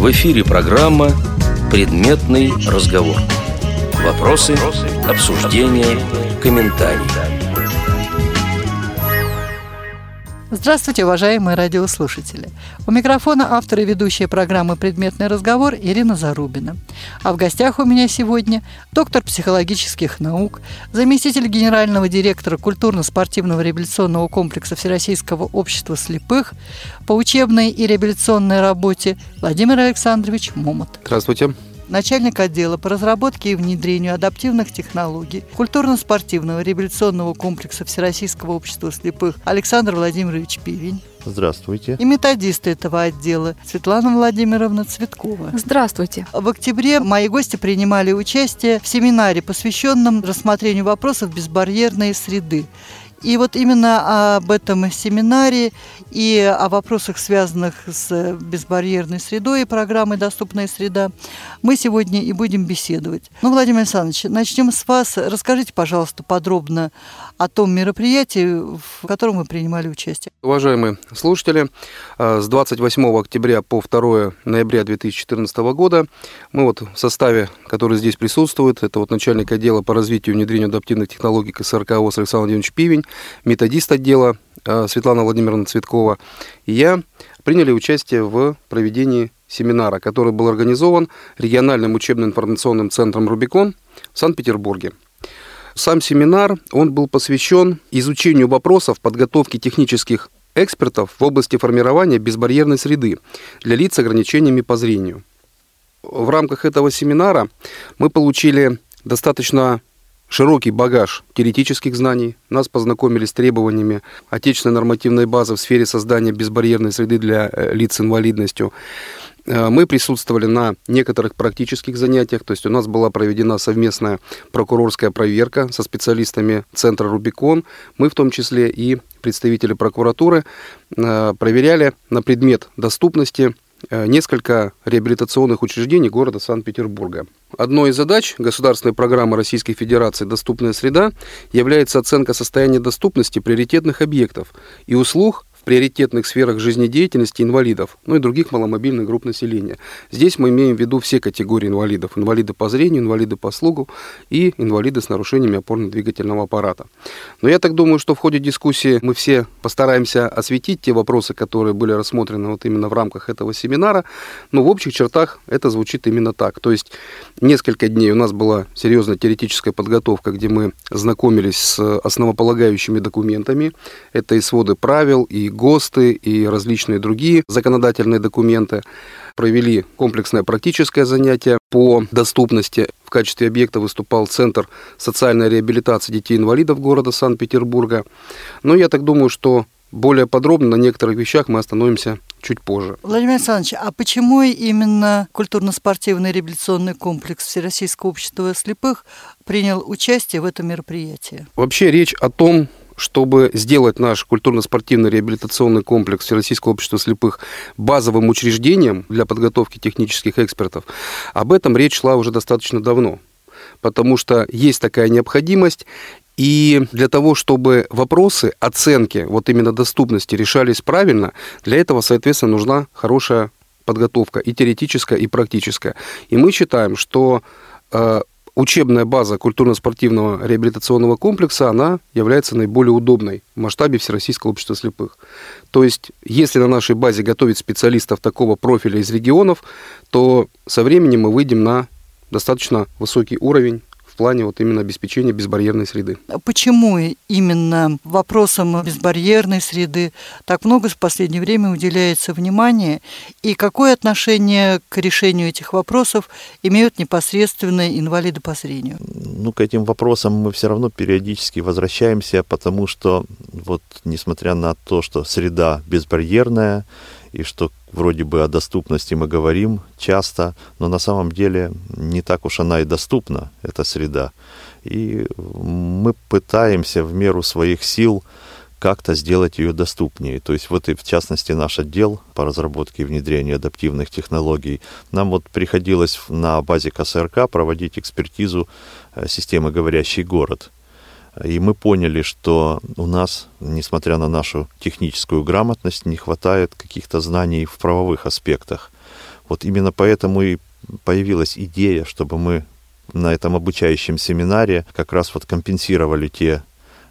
В эфире программа «Предметный разговор». Вопросы, обсуждения, комментарии. Здравствуйте, уважаемые радиослушатели. У микрофона автор и ведущая программы «Предметный разговор» Ирина Зарубина. А в гостях у меня сегодня доктор психологических наук, заместитель генерального директора культурно-спортивного революционного комплекса Всероссийского общества слепых по учебной и революционной работе Владимир Александрович Момот. Здравствуйте начальник отдела по разработке и внедрению адаптивных технологий культурно-спортивного революционного комплекса Всероссийского общества слепых Александр Владимирович Пивень. Здравствуйте. И методисты этого отдела Светлана Владимировна Цветкова. Здравствуйте. В октябре мои гости принимали участие в семинаре, посвященном рассмотрению вопросов безбарьерной среды. И вот именно об этом семинаре и о вопросах, связанных с безбарьерной средой и программой «Доступная среда», мы сегодня и будем беседовать. Ну, Владимир Александрович, начнем с вас. Расскажите, пожалуйста, подробно о том мероприятии, в котором вы принимали участие. Уважаемые слушатели, э, с 28 октября по 2 ноября 2014 года мы вот в составе, который здесь присутствует, это вот начальник отдела по развитию и внедрению адаптивных технологий КСРК ОС Александр Владимирович Пивень, методист отдела э, Светлана Владимировна Цветкова и я приняли участие в проведении семинара, который был организован региональным учебно-информационным центром «Рубикон» в Санкт-Петербурге. Сам семинар, он был посвящен изучению вопросов подготовки технических экспертов в области формирования безбарьерной среды для лиц с ограничениями по зрению. В рамках этого семинара мы получили достаточно широкий багаж теоретических знаний. Нас познакомили с требованиями отечественной нормативной базы в сфере создания безбарьерной среды для э, лиц с инвалидностью. Э, мы присутствовали на некоторых практических занятиях, то есть у нас была проведена совместная прокурорская проверка со специалистами Центра «Рубикон». Мы в том числе и представители прокуратуры э, проверяли на предмет доступности Э, несколько реабилитационных учреждений города Санкт-Петербурга. Одной из задач государственной программы Российской Федерации «Доступная среда» является оценка состояния доступности приоритетных объектов и услуг в приоритетных сферах жизнедеятельности инвалидов, ну и других маломобильных групп населения. Здесь мы имеем в виду все категории инвалидов. Инвалиды по зрению, инвалиды по слугу и инвалиды с нарушениями опорно-двигательного аппарата. Но я так думаю, что в ходе дискуссии мы все постараемся осветить те вопросы, которые были рассмотрены вот именно в рамках этого семинара. Но в общих чертах это звучит именно так. То есть несколько дней у нас была серьезная теоретическая подготовка, где мы знакомились с основополагающими документами. Это и своды правил, и ГОСТы, и различные другие законодательные документы. Провели комплексное практическое занятие по доступности. В качестве объекта выступал Центр социальной реабилитации детей-инвалидов города Санкт-Петербурга. Но я так думаю, что более подробно на некоторых вещах мы остановимся чуть позже. Владимир Александрович, а почему именно культурно-спортивный реабилитационный комплекс Всероссийского общества слепых принял участие в этом мероприятии? Вообще речь о том, чтобы сделать наш культурно-спортивный реабилитационный комплекс Всероссийского общества слепых базовым учреждением для подготовки технических экспертов, об этом речь шла уже достаточно давно. Потому что есть такая необходимость, и для того, чтобы вопросы оценки вот именно доступности решались правильно, для этого, соответственно, нужна хорошая подготовка и теоретическая, и практическая. И мы считаем, что э, учебная база культурно-спортивного реабилитационного комплекса, она является наиболее удобной в масштабе Всероссийского общества слепых. То есть, если на нашей базе готовить специалистов такого профиля из регионов, то со временем мы выйдем на достаточно высокий уровень плане вот именно обеспечения безбарьерной среды. Почему именно вопросам безбарьерной среды так много в последнее время уделяется внимания и какое отношение к решению этих вопросов имеют непосредственно инвалиды по зрению? Ну, к этим вопросам мы все равно периодически возвращаемся, потому что вот несмотря на то, что среда безбарьерная, и что вроде бы о доступности мы говорим часто, но на самом деле не так уж она и доступна, эта среда. И мы пытаемся в меру своих сил как-то сделать ее доступнее. То есть вот и в частности наш отдел по разработке и внедрению адаптивных технологий, нам вот приходилось на базе КСРК проводить экспертизу э, системы «Говорящий город». И мы поняли, что у нас, несмотря на нашу техническую грамотность, не хватает каких-то знаний в правовых аспектах. Вот именно поэтому и появилась идея, чтобы мы на этом обучающем семинаре как раз вот компенсировали те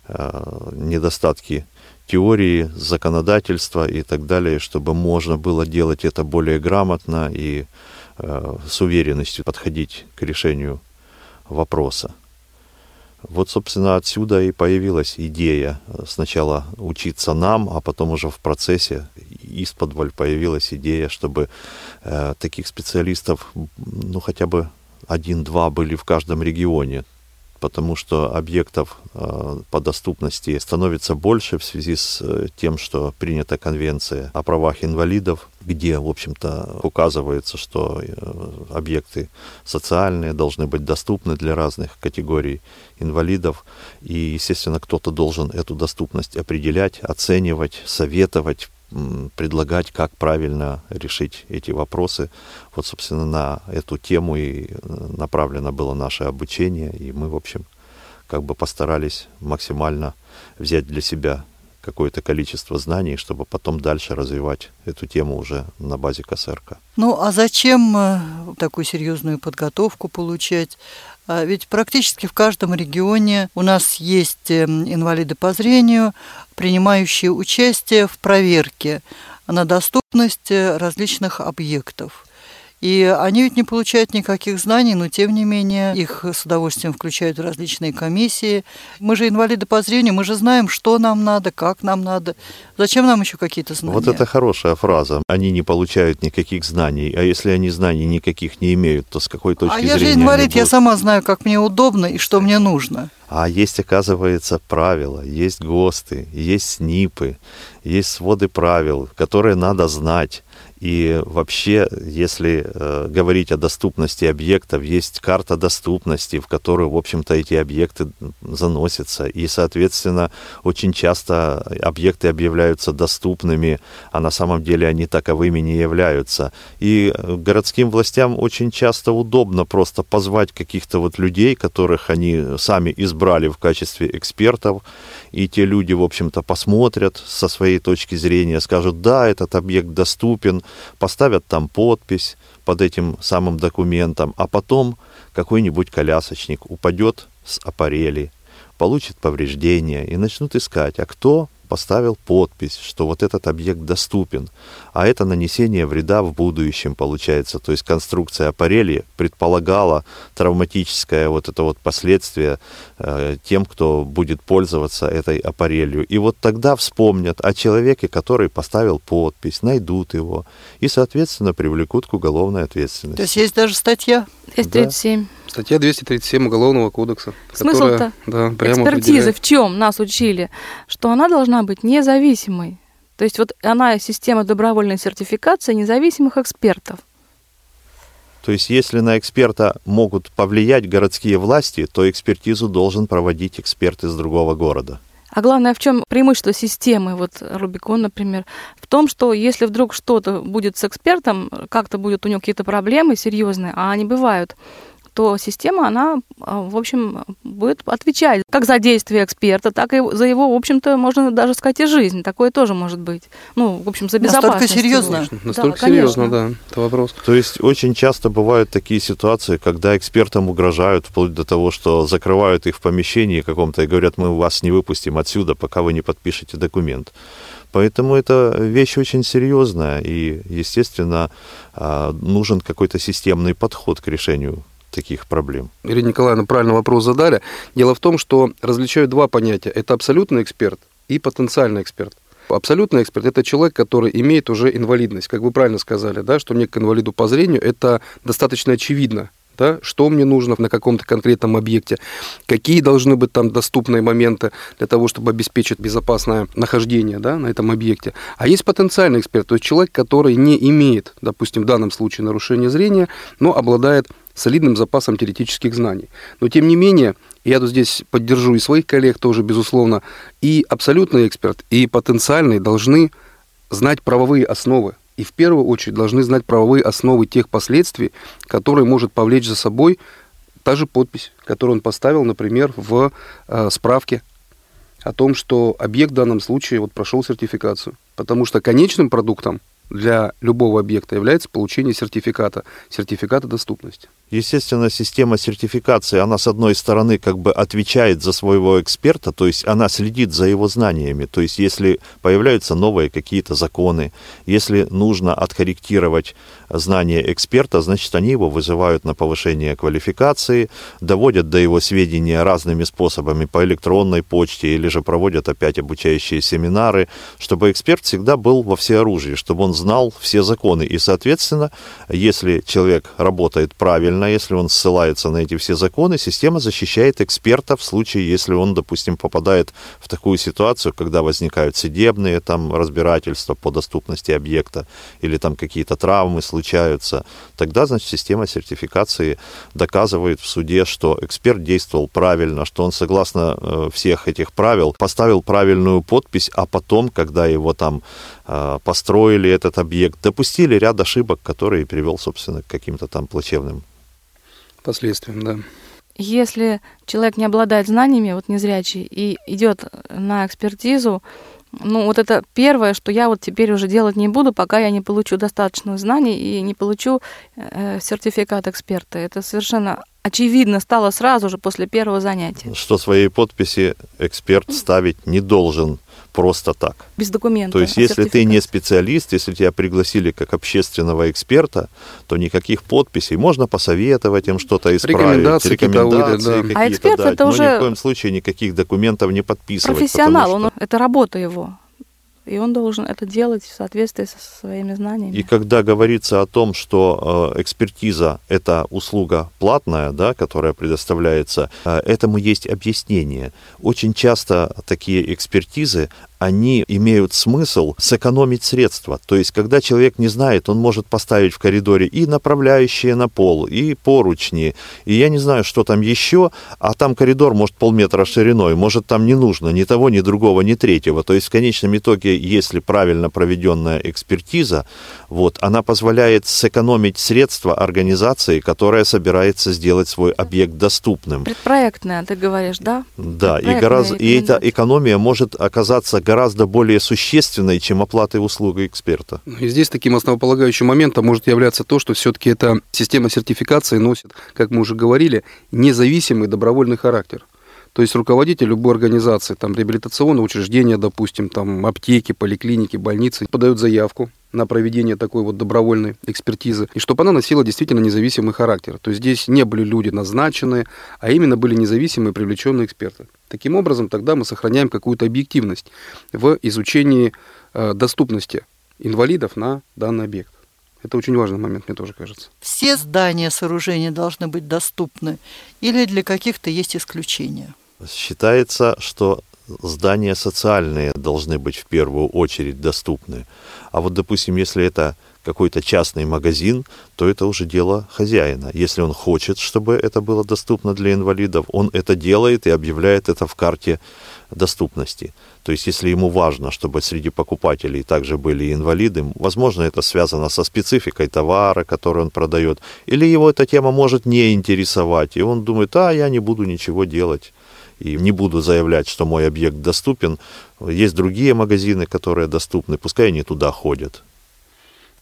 э, недостатки теории, законодательства и так далее, чтобы можно было делать это более грамотно и э, с уверенностью подходить к решению вопроса. Вот, собственно, отсюда и появилась идея сначала учиться нам, а потом уже в процессе из подваль появилась идея, чтобы э, таких специалистов, ну, хотя бы один-два были в каждом регионе потому что объектов э, по доступности становится больше в связи с э, тем, что принята конвенция о правах инвалидов, где, в общем-то, указывается, что э, объекты социальные должны быть доступны для разных категорий инвалидов. И, естественно, кто-то должен эту доступность определять, оценивать, советовать, предлагать, как правильно решить эти вопросы. Вот, собственно, на эту тему и э, направлено было наше обучение, и мы, в общем, как бы постарались максимально взять для себя какое-то количество знаний, чтобы потом дальше развивать эту тему уже на базе КСРК. Ну, а зачем э, такую серьезную подготовку получать? А ведь практически в каждом регионе у нас есть эм, инвалиды по зрению, принимающие участие в проверке на доступность э, различных объектов. И они ведь не получают никаких знаний, но тем не менее их с удовольствием включают в различные комиссии. Мы же инвалиды по зрению, мы же знаем, что нам надо, как нам надо. Зачем нам еще какие-то знания? Вот это хорошая фраза. Они не получают никаких знаний. А если они знаний никаких не имеют, то с какой точки а зрения... А я же инвалид, я сама знаю, как мне удобно и что мне нужно. А есть, оказывается, правила, есть ГОСТы, есть СНИПы, есть своды правил, которые надо знать. И вообще, если э, говорить о доступности объектов, есть карта доступности, в которую, в общем-то, эти объекты заносятся. И, соответственно, очень часто объекты объявляются доступными, а на самом деле они таковыми не являются. И э, городским властям очень часто удобно просто позвать каких-то вот людей, которых они сами избрали в качестве экспертов, и те люди, в общем-то, посмотрят со своей точки зрения, скажут, да, этот объект доступен, поставят там подпись под этим самым документом, а потом какой-нибудь колясочник упадет с аппарели, получит повреждения и начнут искать, а кто поставил подпись, что вот этот объект доступен, а это нанесение вреда в будущем получается. То есть конструкция аппарели предполагала травматическое вот это вот последствие э, тем, кто будет пользоваться этой аппарелью. И вот тогда вспомнят о человеке, который поставил подпись, найдут его и, соответственно, привлекут к уголовной ответственности. То есть есть даже статья? 237. Да. Статья 237 Уголовного кодекса. Смысл-то да, экспертизы в чем нас учили? Что она должна быть независимой. То есть вот она система добровольной сертификации независимых экспертов. То есть если на эксперта могут повлиять городские власти, то экспертизу должен проводить эксперт из другого города. А главное, в чем преимущество системы, вот Рубикон, например, в том, что если вдруг что-то будет с экспертом, как-то будут у него какие-то проблемы серьезные, а они бывают, то система, она, а, в общем, будет отвечать как за действия эксперта, так и за его, в общем-то, можно даже сказать, и жизнь. Такое тоже может быть. Ну, в общем, за безопасность. Настолько серьезно? Конечно, настолько да, серьезно, да, это вопрос. То есть очень часто бывают такие ситуации, когда экспертам угрожают, вплоть до того, что закрывают их в помещении каком-то и говорят, мы вас не выпустим отсюда, пока вы не подпишете документ. Поэтому это вещь очень серьезная, и, естественно, а, нужен какой-то системный подход к решению таких проблем. Ирина Николаевна правильно вопрос задали. Дело в том, что различают два понятия. Это абсолютный эксперт и потенциальный эксперт. Абсолютный эксперт – это человек, который имеет уже инвалидность. Как вы правильно сказали, да, что мне к инвалиду по зрению это достаточно очевидно да, что мне нужно на каком-то конкретном объекте, какие должны быть там доступные моменты для того, чтобы обеспечить безопасное нахождение да, на этом объекте. А есть потенциальный эксперт, то есть человек, который не имеет, допустим, в данном случае нарушения зрения, но обладает солидным запасом теоретических знаний. Но тем не менее, я тут здесь поддержу и своих коллег тоже, безусловно, и абсолютный эксперт, и потенциальный должны знать правовые основы и в первую очередь должны знать правовые основы тех последствий, которые может повлечь за собой та же подпись, которую он поставил, например, в э, справке о том, что объект в данном случае вот прошел сертификацию. Потому что конечным продуктом для любого объекта является получение сертификата, сертификата доступности. Естественно, система сертификации, она с одной стороны как бы отвечает за своего эксперта, то есть она следит за его знаниями. То есть если появляются новые какие-то законы, если нужно откорректировать знания эксперта, значит, они его вызывают на повышение квалификации, доводят до его сведения разными способами по электронной почте или же проводят опять обучающие семинары, чтобы эксперт всегда был во всеоружии, чтобы он знал все законы. И, соответственно, если человек работает правильно, если он ссылается на эти все законы, система защищает эксперта в случае, если он, допустим, попадает в такую ситуацию, когда возникают судебные там разбирательства по доступности объекта или там какие-то травмы случаются, тогда, значит, система сертификации доказывает в суде, что эксперт действовал правильно, что он согласно э, всех этих правил поставил правильную подпись, а потом, когда его там э, построили этот объект, допустили ряд ошибок, которые привел, собственно, к каким-то там плачевным последствиям, да. Если человек не обладает знаниями, вот незрячий, и идет на экспертизу, ну, вот это первое, что я вот теперь уже делать не буду, пока я не получу достаточно знаний и не получу э, сертификат эксперта. Это совершенно очевидно стало сразу же после первого занятия. Что своей подписи эксперт ставить не должен просто так. Без документов. То есть, если ты не специалист, если тебя пригласили как общественного эксперта, то никаких подписей. Можно посоветовать им что-то исправить, рекомендации, рекомендации да. А эксперт дать, это но уже ни в коем случае никаких документов не подписывать. Профессионал, что... он, это работа его и он должен это делать в соответствии со своими знаниями. И когда говорится о том, что э, экспертиза – это услуга платная, да, которая предоставляется, э, этому есть объяснение. Очень часто такие экспертизы, они имеют смысл сэкономить средства. То есть, когда человек не знает, он может поставить в коридоре и направляющие на пол, и поручни, и я не знаю, что там еще, а там коридор может полметра шириной, может там не нужно ни того, ни другого, ни третьего. То есть, в конечном итоге, если правильно проведенная экспертиза, вот, она позволяет сэкономить средства организации, которая собирается сделать свой объект доступным. Предпроектная, ты говоришь, да? Да, и, гораздо, и эта экономия может оказаться гораздо более существенной, чем оплата услуг эксперта. И здесь таким основополагающим моментом может являться то, что все-таки эта система сертификации носит, как мы уже говорили, независимый добровольный характер. То есть руководитель любой организации, там реабилитационного учреждения, допустим, там аптеки, поликлиники, больницы, подают заявку на проведение такой вот добровольной экспертизы, и чтобы она носила действительно независимый характер. То есть здесь не были люди назначенные, а именно были независимые привлеченные эксперты. Таким образом, тогда мы сохраняем какую-то объективность в изучении э, доступности инвалидов на данный объект. Это очень важный момент, мне тоже кажется. Все здания, сооружения должны быть доступны или для каких-то есть исключения? Считается, что здания социальные должны быть в первую очередь доступны. А вот, допустим, если это какой-то частный магазин, то это уже дело хозяина. Если он хочет, чтобы это было доступно для инвалидов, он это делает и объявляет это в карте доступности. То есть, если ему важно, чтобы среди покупателей также были инвалиды, возможно, это связано со спецификой товара, который он продает, или его эта тема может не интересовать, и он думает, а, я не буду ничего делать и не буду заявлять, что мой объект доступен. Есть другие магазины, которые доступны, пускай они туда ходят.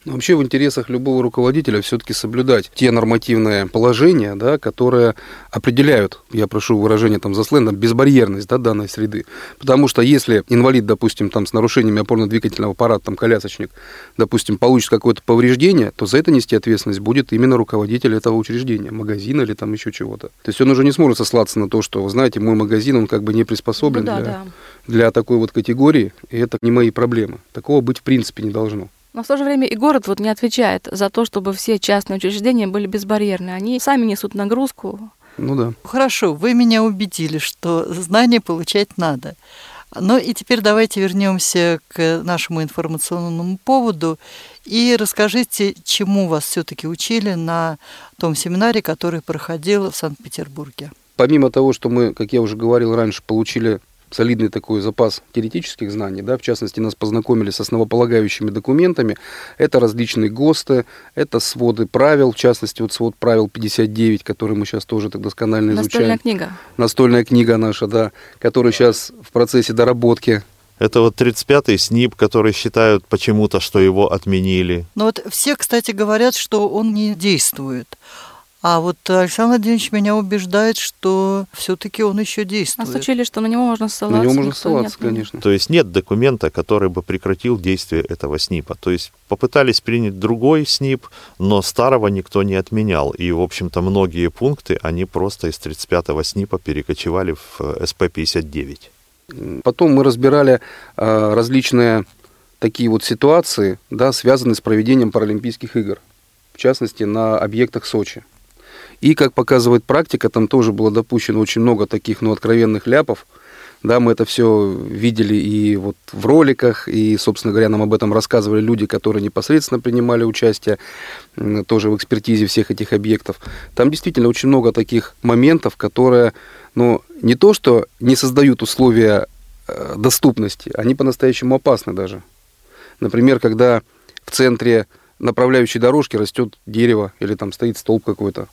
Вообще в интересах любого руководителя все-таки соблюдать те нормативные положения, да, которые определяют, я прошу выражения там за сленгом, безбарьерность да, данной среды. Потому что если инвалид, допустим, там с нарушениями опорно-двигательного аппарата, там колясочник, допустим, получит какое-то повреждение, то за это нести ответственность будет именно руководитель этого учреждения, магазина или там еще чего-то. То есть он уже не сможет сослаться на то, что, вы знаете, мой магазин, он как бы не приспособлен ну, да, для, да. для такой вот категории, и это не мои проблемы. Такого быть в принципе не должно. Но в то же время и город вот не отвечает за то, чтобы все частные учреждения были безбарьерны. Они сами несут нагрузку. Ну да. Хорошо, вы меня убедили, что знания получать надо. Ну и теперь давайте вернемся к нашему информационному поводу и расскажите, чему вас все-таки учили на том семинаре, который проходил в Санкт-Петербурге. Помимо того, что мы, как я уже говорил раньше, получили солидный такой запас теоретических знаний, да, в частности, нас познакомили с основополагающими документами, это различные ГОСТы, это своды правил, в частности, вот свод правил 59, который мы сейчас тоже так досконально изучаем. Настольная книга. Настольная книга наша, да, которая сейчас в процессе доработки Это вот 35-й СНИП, который считают почему-то, что его отменили. Но вот все, кстати, говорят, что он не действует. А вот Александр Владимирович меня убеждает, что все-таки он еще действует. Нас учили, что на него можно ссылаться. На него можно ссылаться, отменил. конечно. То есть нет документа, который бы прекратил действие этого СНИПа. То есть попытались принять другой СНИП, но старого никто не отменял. И, в общем-то, многие пункты, они просто из 35-го СНИПа перекочевали в э, СП-59. Потом мы разбирали а, различные такие вот ситуации, да, связанные с проведением Паралимпийских игр, в частности, на объектах Сочи. И, как показывает практика, там тоже было допущено очень много таких, ну, откровенных ляпов. Да, мы это все видели и вот в роликах, и, собственно говоря, нам об этом рассказывали люди, которые непосредственно принимали участие тоже в экспертизе всех этих объектов. Там действительно очень много таких моментов, которые, ну, не то что не создают условия э, доступности, они по-настоящему опасны даже. Например, когда в центре направляющей дорожки растет дерево или там стоит столб какой-то.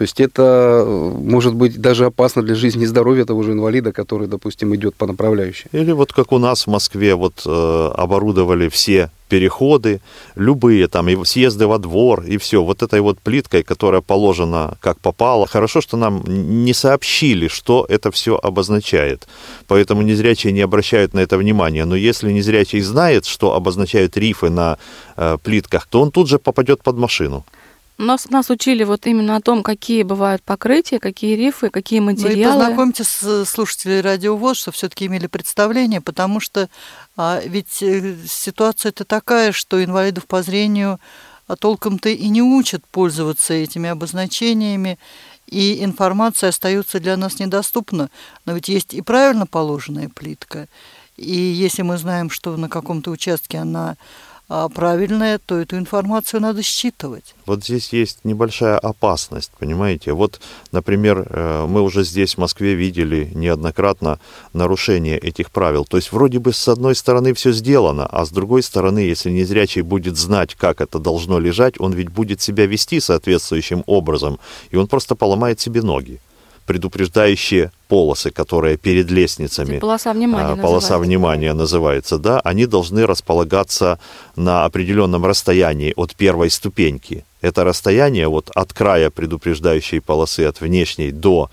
То есть это э, может быть даже опасно для жизни и здоровья того же инвалида, который, допустим, идет по направляющей. Или вот как у нас в Москве вот э, оборудовали все переходы, любые там и съезды во двор, и все. Вот этой вот плиткой, которая положена как попало. Хорошо, что нам не сообщили, что это все обозначает. Поэтому незрячие не обращают на это внимания. Но если незрячий знает, что обозначают рифы на э, плитках, то он тут же попадет под машину. Нас, нас учили вот именно о том, какие бывают покрытия, какие рифы, какие Ну и материалы. познакомьте с слушателей радиовоз, что все-таки имели представление, потому что а, ведь э, ситуация-то такая, что инвалидов по зрению а, толком-то и не учат пользоваться этими обозначениями, и информация остается для нас недоступна. Но ведь есть и правильно положенная плитка, и если мы знаем, что на каком-то участке она правильная, то эту информацию надо считывать. Вот здесь есть небольшая опасность, понимаете? Вот, например, э, мы уже здесь, в Москве, видели неоднократно нарушение этих правил. То есть вроде бы с одной стороны все сделано, а с другой стороны, если незрячий будет знать, как это должно лежать, он ведь будет себя вести соответствующим образом, и он просто поломает себе ноги. Предупреждающие полосы, которые перед лестницами, Полоса внимания а, полоса называется. внимания называется, да, они должны располагаться на определенном расстоянии от первой ступеньки. Это расстояние вот от края предупреждающей полосы, от внешней до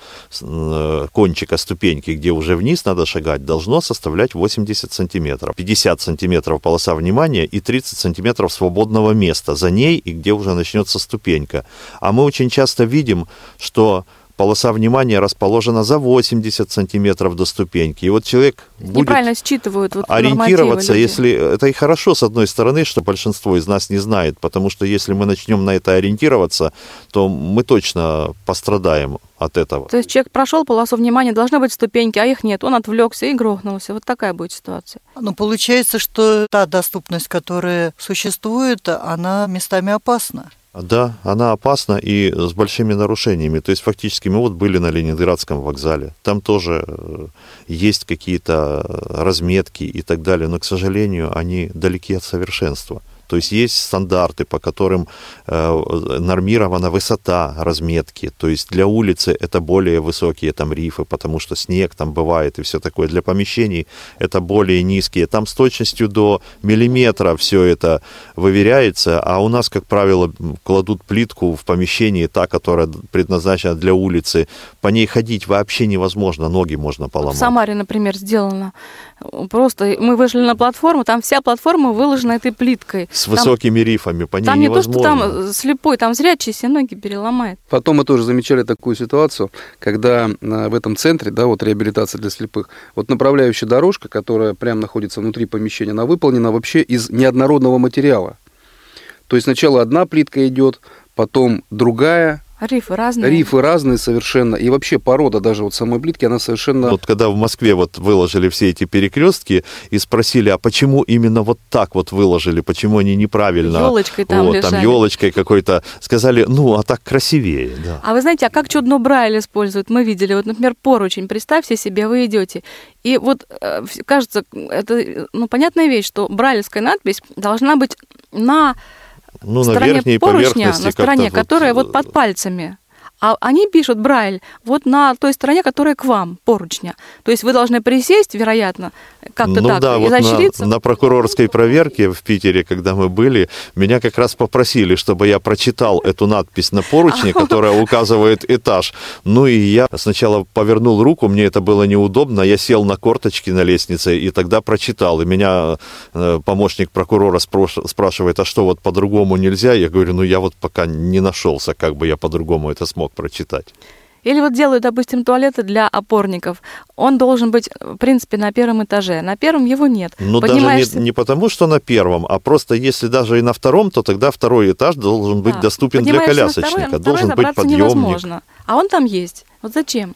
кончика ступеньки, где уже вниз надо шагать, должно составлять 80 сантиметров. 50 сантиметров полоса внимания и 30 сантиметров свободного места за ней, и где уже начнется ступенька. А мы очень часто видим, что полоса внимания расположена за 80 сантиметров до ступеньки. И вот человек будет Неправильно считывают вот ориентироваться, люди. если это и хорошо с одной стороны, что большинство из нас не знает, потому что если мы начнем на это ориентироваться, то мы точно пострадаем от этого. То есть человек прошел полосу внимания, должны быть ступеньки, а их нет. Он отвлекся и грохнулся. Вот такая будет ситуация. Ну, получается, что та доступность, которая существует, она местами опасна. Да, она опасна и с большими нарушениями. То есть фактически мы вот были на Ленинградском вокзале. Там тоже э, есть какие-то разметки и так далее, но, к сожалению, они далеки от совершенства. То есть есть стандарты, по которым э, нормирована высота разметки. То есть для улицы это более высокие там рифы, потому что снег там бывает и все такое. Для помещений это более низкие. Там с точностью до миллиметра все это выверяется, а у нас, как правило, кладут плитку в помещении, та, которая предназначена для улицы. По ней ходить вообще невозможно, ноги можно поломать. в Самаре, например, сделано. Просто мы вышли на платформу, там вся платформа выложена этой плиткой. С Там- высокими рифами, по ней Там не то, невозможно. что там слепой, там зрячий себе ноги переломает. Потом мы тоже замечали такую ситуацию, когда а, в этом центре, да, вот реабилитация для слепых, вот направляющая дорожка, которая прямо находится внутри помещения, она выполнена вообще из неоднородного материала. То есть сначала одна плитка идет, потом другая, Рифы разные. рифы разные совершенно, и вообще порода даже вот самой плитки, она совершенно... Вот когда в Москве вот выложили все эти перекрестки и спросили, а почему именно вот так вот выложили, почему они неправильно... Ёлочкой там вот, там елочкой какой-то. Сказали, ну, а так красивее, да. А вы знаете, а как чудно Брайль используют? Мы видели, вот, например, поручень. Представьте себе, вы идете. И вот э, кажется, это ну, понятная вещь, что брайлевская надпись должна быть на Ну, на стороне верхней поручня, поверхности на стороне, которая вот э, под пальцами. А они пишут Брайль вот на той стороне, которая к вам, поручня. То есть вы должны присесть, вероятно, как-то ну так, да, вот изощриться. на, на прокурорской проверке в Питере, когда мы были, меня как раз попросили, чтобы я прочитал эту надпись на поручне, которая указывает этаж. Ну и я сначала повернул руку, мне это было неудобно, я сел на корточки на лестнице и тогда прочитал. И меня э, помощник прокурора спрашивает, а что вот по-другому нельзя? Я говорю, ну я вот пока не нашелся, как бы я по-другому это смог прочитать. Или вот делают, допустим, туалеты для опорников. Он должен быть, в принципе, на первом этаже. На первом его нет. Ну, даже Поднимаешься- не, не потому, что на первом, а просто если даже и на втором, то тогда второй этаж должен быть Да. доступен для Поднимаешься на колясочника. второй, а на должен второй быть подъемник. невозможно. А он там есть. Вот зачем?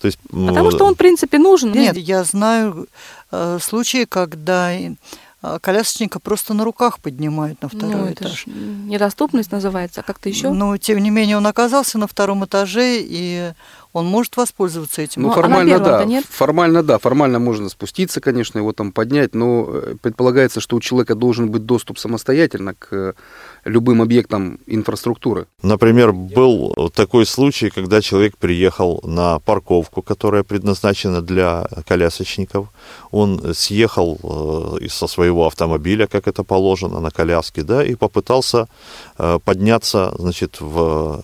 То есть, Потому что он, в принципе, нужен. Нет, я знаю э, случаи, когда колясочника просто на руках поднимают на второй ну, этаж. недоступность называется, а как-то еще. Но, тем не менее, он оказался на втором этаже, и он может воспользоваться этим. Ну, Ну, а формально первом-то да. нет? Формально да. Формально можно спуститься, конечно, его там поднять, но э, предполагается, что у человека должен быть доступ самостоятельно к э, любым объектам инфраструктуры. Например, был такой случай, когда человек приехал на парковку, которая предназначена для колясочников. Он съехал э, со своего автомобиля, как это положено, на коляске, да, и попытался подняться, значит, в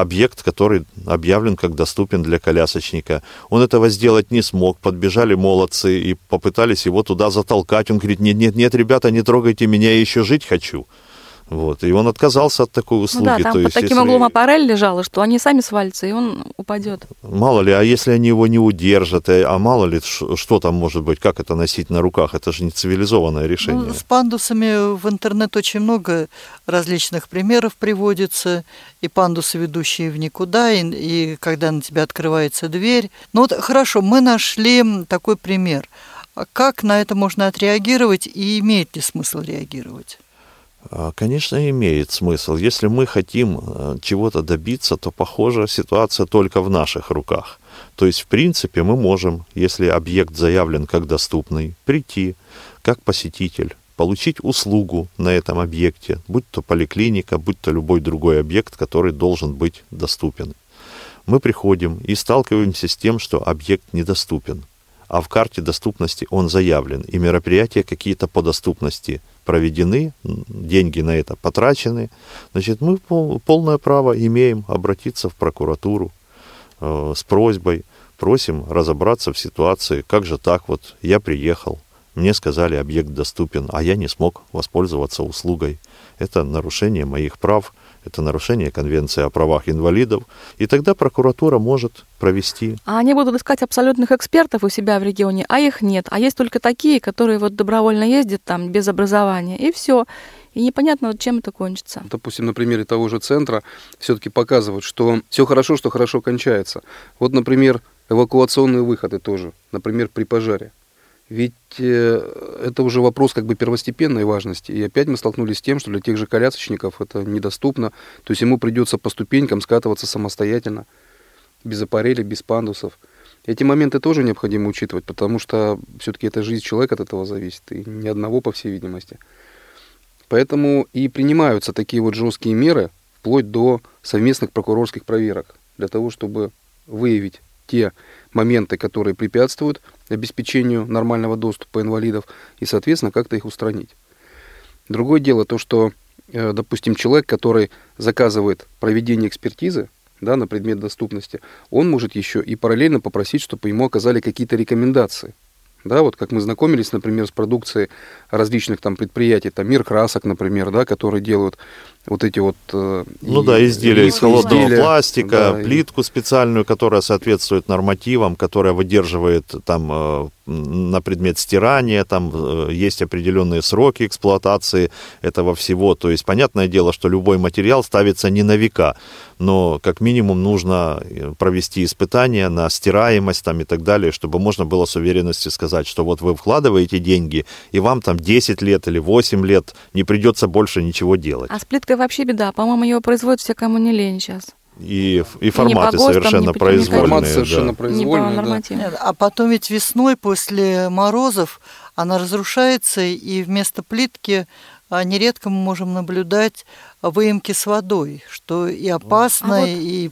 объект, который объявлен как доступен для колясочника. Он этого сделать не смог. Подбежали молодцы и попытались его туда затолкать. Он говорит, нет, нет, нет, ребята, не трогайте меня, я еще жить хочу. Вот. И он отказался от такой ну услуги. да, там То под есть, таким если- углом аппарель лежала, что они сами свалятся, и он упадет. Мало ли, а если они его не удержат, э, а мало ли, что там может быть, как это носить на руках, это же не цивилизованное решение. Ну, с пандусами в интернет очень много различных примеров приводится. И пандусы, ведущие в никуда, и, и когда на тебя открывается дверь. Ну вот хорошо, мы нашли такой пример. А Как на это можно отреагировать и имеет ли смысл реагировать? А, Конечно, имеет смысл. Если мы хотим э, чего-то добиться, то, похоже, ситуация только в наших руках. То есть, в принципе, мы можем, если объект заявлен как доступный, прийти как посетитель, получить услугу на этом объекте, будь то поликлиника, будь то любой другой объект, который должен быть доступен. Мы приходим и сталкиваемся с тем, что объект недоступен, а в карте доступности он заявлен, и мероприятия какие-то по доступности проведены, деньги на это потрачены, значит, мы пол- полное право имеем обратиться в прокуратуру э, с просьбой, просим разобраться в ситуации, как же так вот, я приехал, мне сказали, объект доступен, а я не смог воспользоваться услугой. Это нарушение моих прав, это нарушение Конвенции о правах инвалидов, и тогда прокуратура может провести А они будут искать абсолютных экспертов у себя в регионе, а их нет. А есть только такие, которые вот добровольно ездят там без образования, и все. И непонятно, вот чем это кончится. Допустим, на примере того же центра все-таки показывают, что все хорошо, что хорошо кончается. Вот, например, эвакуационные выходы тоже, например, при пожаре. Ведь э, это уже вопрос как бы первостепенной важности. И опять мы столкнулись с тем, что для тех же колясочников это недоступно. То есть ему придется по ступенькам скатываться самостоятельно, без аппарели, без пандусов. Эти моменты тоже необходимо учитывать, потому что все-таки эта жизнь человека от этого зависит, и ни одного, по всей видимости. Поэтому и принимаются такие вот жесткие меры, вплоть до совместных прокурорских проверок, для того, чтобы выявить те моменты, которые препятствуют обеспечению нормального доступа инвалидов, и, соответственно, как-то их устранить. Другое дело то, что, э, допустим, человек, который заказывает проведение экспертизы да, на предмет доступности, он может еще и параллельно попросить, чтобы ему оказали какие-то рекомендации. Да, вот как мы знакомились, например, с продукцией различных там предприятий, там Мир красок, например, да, которые делают вот эти вот... э, Ну и- да, изделия из и холодного изделия, пластика, да, и- плитку специальную, которая соответствует нормативам, которая выдерживает там э, на предмет стирания, там э, есть определенные сроки эксплуатации этого всего. То есть понятное дело, что любой материал ставится не на века, но как минимум нужно провести испытания на стираемость там и так далее, чтобы можно было с уверенностью сказать, что вот вы вкладываете деньги, и вам там 10 лет или 8 лет не придется больше ничего делать. А с плиткой вообще беда. По-моему, ее производят все, кому не лень сейчас. И, и форматы ГОСТам, совершенно по- произвольные. Формат да. совершенно Не по произвольный, да. Нет, а потом ведь весной после морозов она разрушается, и вместо плитки а нередко мы можем наблюдать выемки с водой, что и опасно, А вот и...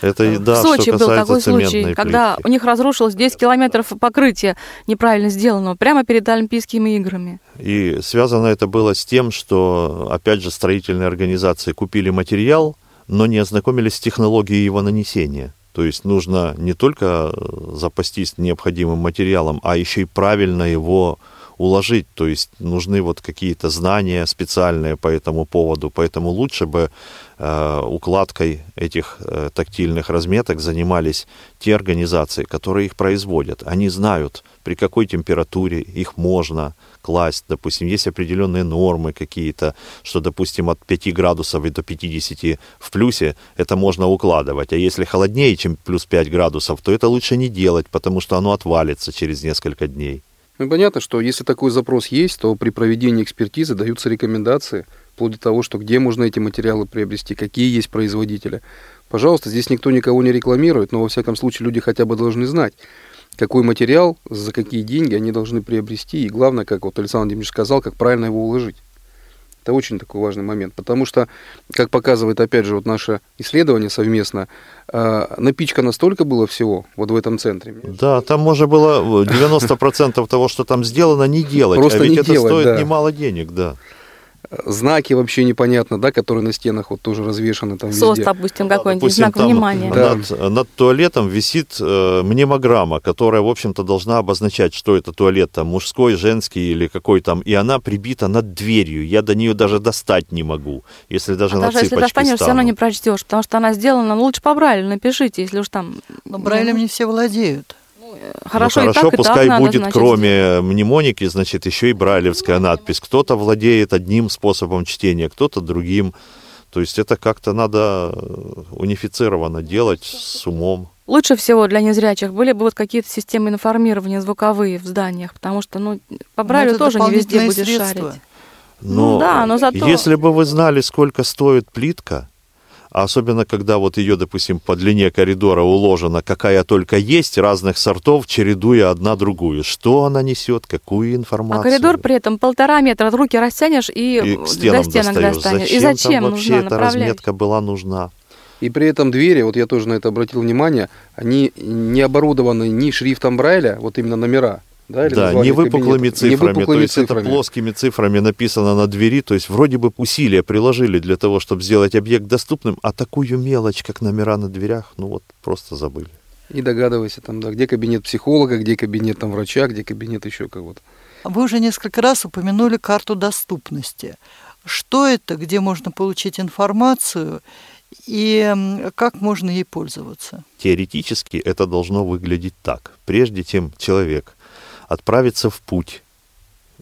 Это и да, в Сочи что был такой случай, цементной когда плитки. у них разрушилось 10 километров покрытия неправильно сделанного прямо перед Олимпийскими играми. И связано это было с тем, что, опять же, строительные организации купили материал, но не ознакомились с технологией его нанесения. То есть нужно не только э, запастись необходимым материалом, а еще и правильно его уложить. То есть нужны вот какие-то знания специальные по этому поводу. Поэтому лучше бы э, укладкой этих э, тактильных разметок занимались те организации, которые их производят. Они знают, при какой температуре их можно класть. Допустим, есть определенные нормы какие-то, что, допустим, от 5 градусов и до 50 в плюсе это можно укладывать. А если холоднее, чем плюс 5 градусов, то это лучше не делать, потому что оно отвалится через несколько дней. Ну, понятно, что если такой запрос есть, то при проведении экспертизы даются рекомендации, вплоть до того, что где можно эти материалы приобрести, какие есть производители. Пожалуйста, здесь никто никого не рекламирует, но во всяком случае люди хотя бы должны знать, какой материал, за какие деньги они должны приобрести, и главное, как вот Александр Владимирович сказал, как правильно его уложить. Это очень такой важный момент, потому что, как показывает, опять же, вот наше исследование совместно, э, напичка настолько было всего вот в этом центре. Да, там можно было 90% того, что там сделано, не делать. Просто а ведь не это делать, стоит да. немало денег, да. Знаки вообще непонятно, да, которые на стенах вот тоже развешаны там СОС, везде. допустим, какой-нибудь, Допустим, знак там внимания. Да. Над, над туалетом висит э, мнемограмма, которая, в общем-то, должна обозначать, что это туалет, там, мужской, женский или какой там, и она прибита над дверью. Я до нее даже достать не могу, если даже А на даже если цыпочки достанешь, все равно стану. не прочтешь, потому что она сделана, ну, лучше по Брайлю напишите, если уж там... Но Брайлем не все владеют. Хорошо, ну, и хорошо так, и пускай так надо, будет, значит, кроме мнемоники, значит, еще и брайлевская надпись. Кто-то владеет одним способом чтения, кто-то другим. То есть это как-то надо э, унифицированно делать с умом. Лучше всего для незрячих были бы вот какие-то системы информирования звуковые в зданиях, потому что, ну, по Но Брайлю тоже не везде будешь средства. шарить. Но Ну да, но зато- если бы вы знали, сколько стоит плитка, а особенно когда вот ее, допустим, по длине коридора уложена, какая только есть, разных сортов, чередуя одна другую, что она несет, какую информацию. А коридор при этом полтора метра, от руки растянешь и, и к до стенам стенок достаешь. достанешь. Зачем, и зачем там вообще нужна эта направляющая? разметка была нужна? И при этом двери, вот я тоже на это обратил внимание, они не оборудованы ни шрифтом Брайля, вот именно номера, да, или да, не выпуклыми кабинета, не цифрами, выпуклыми то есть цифрами. это плоскими цифрами написано на двери, то есть вроде бы усилия приложили для того, чтобы сделать объект доступным, а такую мелочь, как номера на дверях, ну вот просто забыли. И догадывайся там, да, где кабинет психолога, где кабинет там врача, где кабинет еще кого-то. Вы уже несколько раз упомянули карту доступности. Что это, где можно получить информацию и как можно ей пользоваться? Теоретически это должно выглядеть так. Прежде чем человек отправится в путь,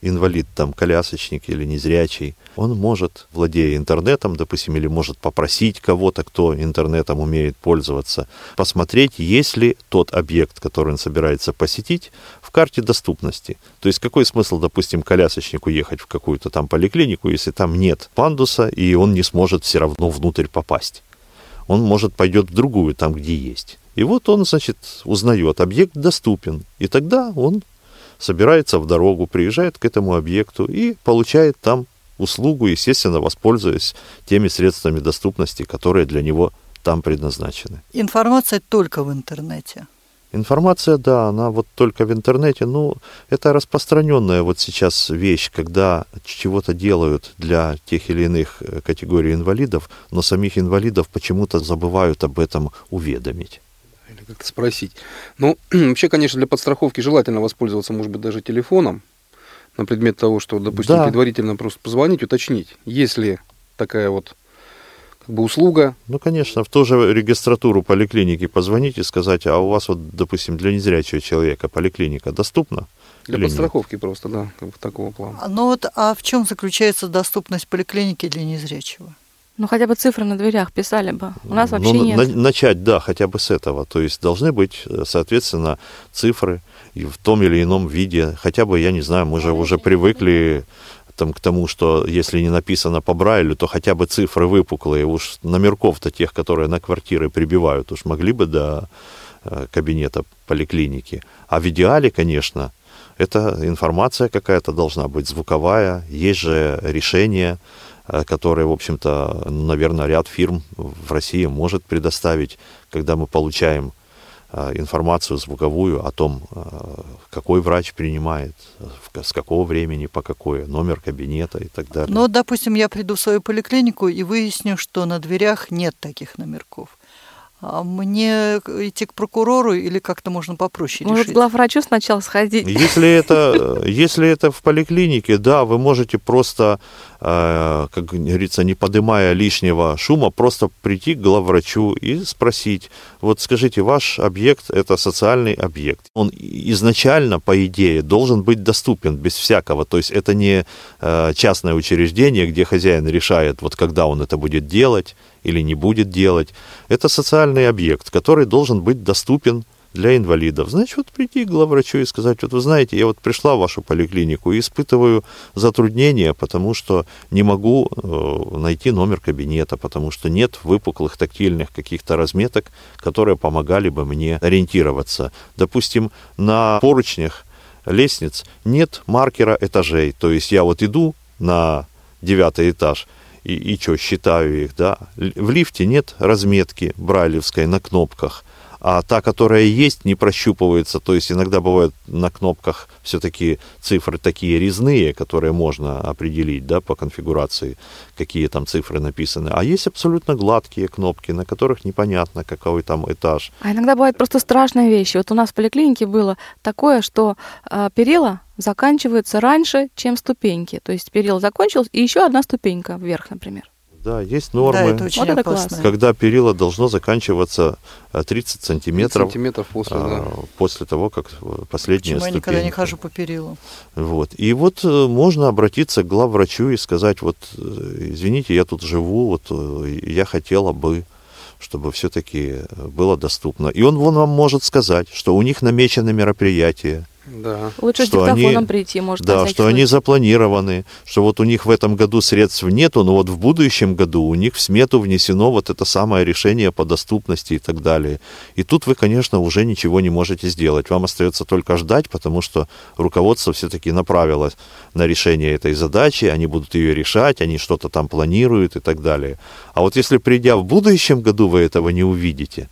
инвалид, там, колясочник или незрячий, он может, владея интернетом, допустим, или может попросить кого-то, кто интернетом умеет пользоваться, посмотреть, есть ли тот объект, который он собирается посетить, в карте доступности. То есть какой смысл, допустим, колясочнику ехать в какую-то там поликлинику, если там нет пандуса, и он не сможет все равно внутрь попасть. Он, может, пойдет в другую, там, где есть. И вот он, значит, узнает, объект доступен. И тогда он собирается в дорогу, приезжает к этому объекту и получает там услугу, естественно, воспользуясь теми средствами доступности, которые для него там предназначены. Информация только в интернете. Информация, да, она вот только в интернете, ну, это распространенная вот сейчас вещь, когда чего-то делают для тех или иных э, категорий инвалидов, но самих инвалидов почему-то забывают об этом уведомить. Или как-то спросить. Ну, вообще, конечно, для подстраховки желательно воспользоваться, может быть, даже телефоном, на предмет того, что, допустим, Да. предварительно просто позвонить, уточнить, есть ли такая вот как бы услуга, Ну, конечно, в ту же регистратуру поликлиники позвонить и сказать, а у вас вот, допустим, для незрячего человека поликлиника доступна? для или нет? подстраховки просто, да, как бы такого плана. А, Ну вот, а в чем заключается доступность поликлиники для незрячего? Ну, хотя бы цифры на дверях писали бы. У нас вообще Ну, нет. на- начать, да, хотя бы с этого. То есть должны быть, э, соответственно, цифры и в том или ином виде. Хотя бы, я не знаю, мы же уже привыкли там, к тому, что если не написано по Брайлю, то хотя бы цифры выпуклые. Уж номерков-то тех, которые на квартиры прибивают, уж могли бы до э, кабинета поликлиники. А в идеале, конечно, эта информация какая-то должна быть звуковая, есть же решение, э, которое, в общем-то, наверное, ряд фирм в России может предоставить, когда мы получаем э, информацию звуковую о том, э, какой врач принимает, с какого времени, по какое, номер кабинета и так далее. Ну, допустим, я приду в свою поликлинику и выясню, что на дверях нет таких номерков. А мне идти к прокурору или как-то можно попроще Может, решить? к главврачу сначала сходить? Если это, если это в поликлинике, да, вы можете просто, э, как говорится, не поднимая лишнего шума, просто прийти к главврачу и спросить, вот скажите, ваш объект – это социальный объект. Он изначально, по идее, должен быть доступен без всякого. То есть это не э, частное учреждение, где хозяин решает, вот когда он это будет делать, или не будет делать. Это социальный объект, который должен быть доступен для инвалидов. Значит, вот прийти к главврачу и сказать, вот вы знаете, я вот пришла в вашу поликлинику и испытываю затруднения, потому что не могу э, найти номер кабинета, потому что нет выпуклых тактильных каких-то разметок, которые помогали бы мне ориентироваться. Допустим, на поручнях лестниц нет маркера этажей, то есть я вот иду на девятый этаж – и, и что, считаю их, да. В лифте нет разметки брайлевской на кнопках, а та, которая есть, не прощупывается. То есть иногда бывают на кнопках все-таки цифры такие резные, которые можно определить да, по конфигурации, какие там цифры написаны. А есть абсолютно гладкие кнопки, на которых непонятно, какой там этаж. А иногда бывают просто страшные вещи. Вот у нас в поликлинике было такое, что э, перила заканчиваются раньше, чем ступеньки. То есть перила закончилась, и еще одна ступенька вверх, например. Да, есть нормы, Да, это очень Вот это опасно. классно. когда перила должно заканчиваться э, 30 сантиметров, сантиметров после, а, да. после того, как э, последняя Почему я никогда не ступенька. хожу по перилам? Вот. И вот э, можно обратиться к главврачу и сказать, вот, извините, я тут живу, вот, я хотела бы, чтобы все-таки было доступно. И он вон вам может сказать, что у них намечены мероприятия, Да. Лучше с Что они- диктофоном прийти, может, да, что они запланированы, что вот у них в этом году средств нету, но вот в будущем году у них в смету внесено вот это самое решение по доступности и так далее. И тут вы, конечно, уже ничего не можете сделать. Вам остается только ждать, потому что руководство все-таки направило на решение этой задачи, они будут ее решать, они что-то там планируют и так далее. А вот если придя в будущем году вы этого не увидите,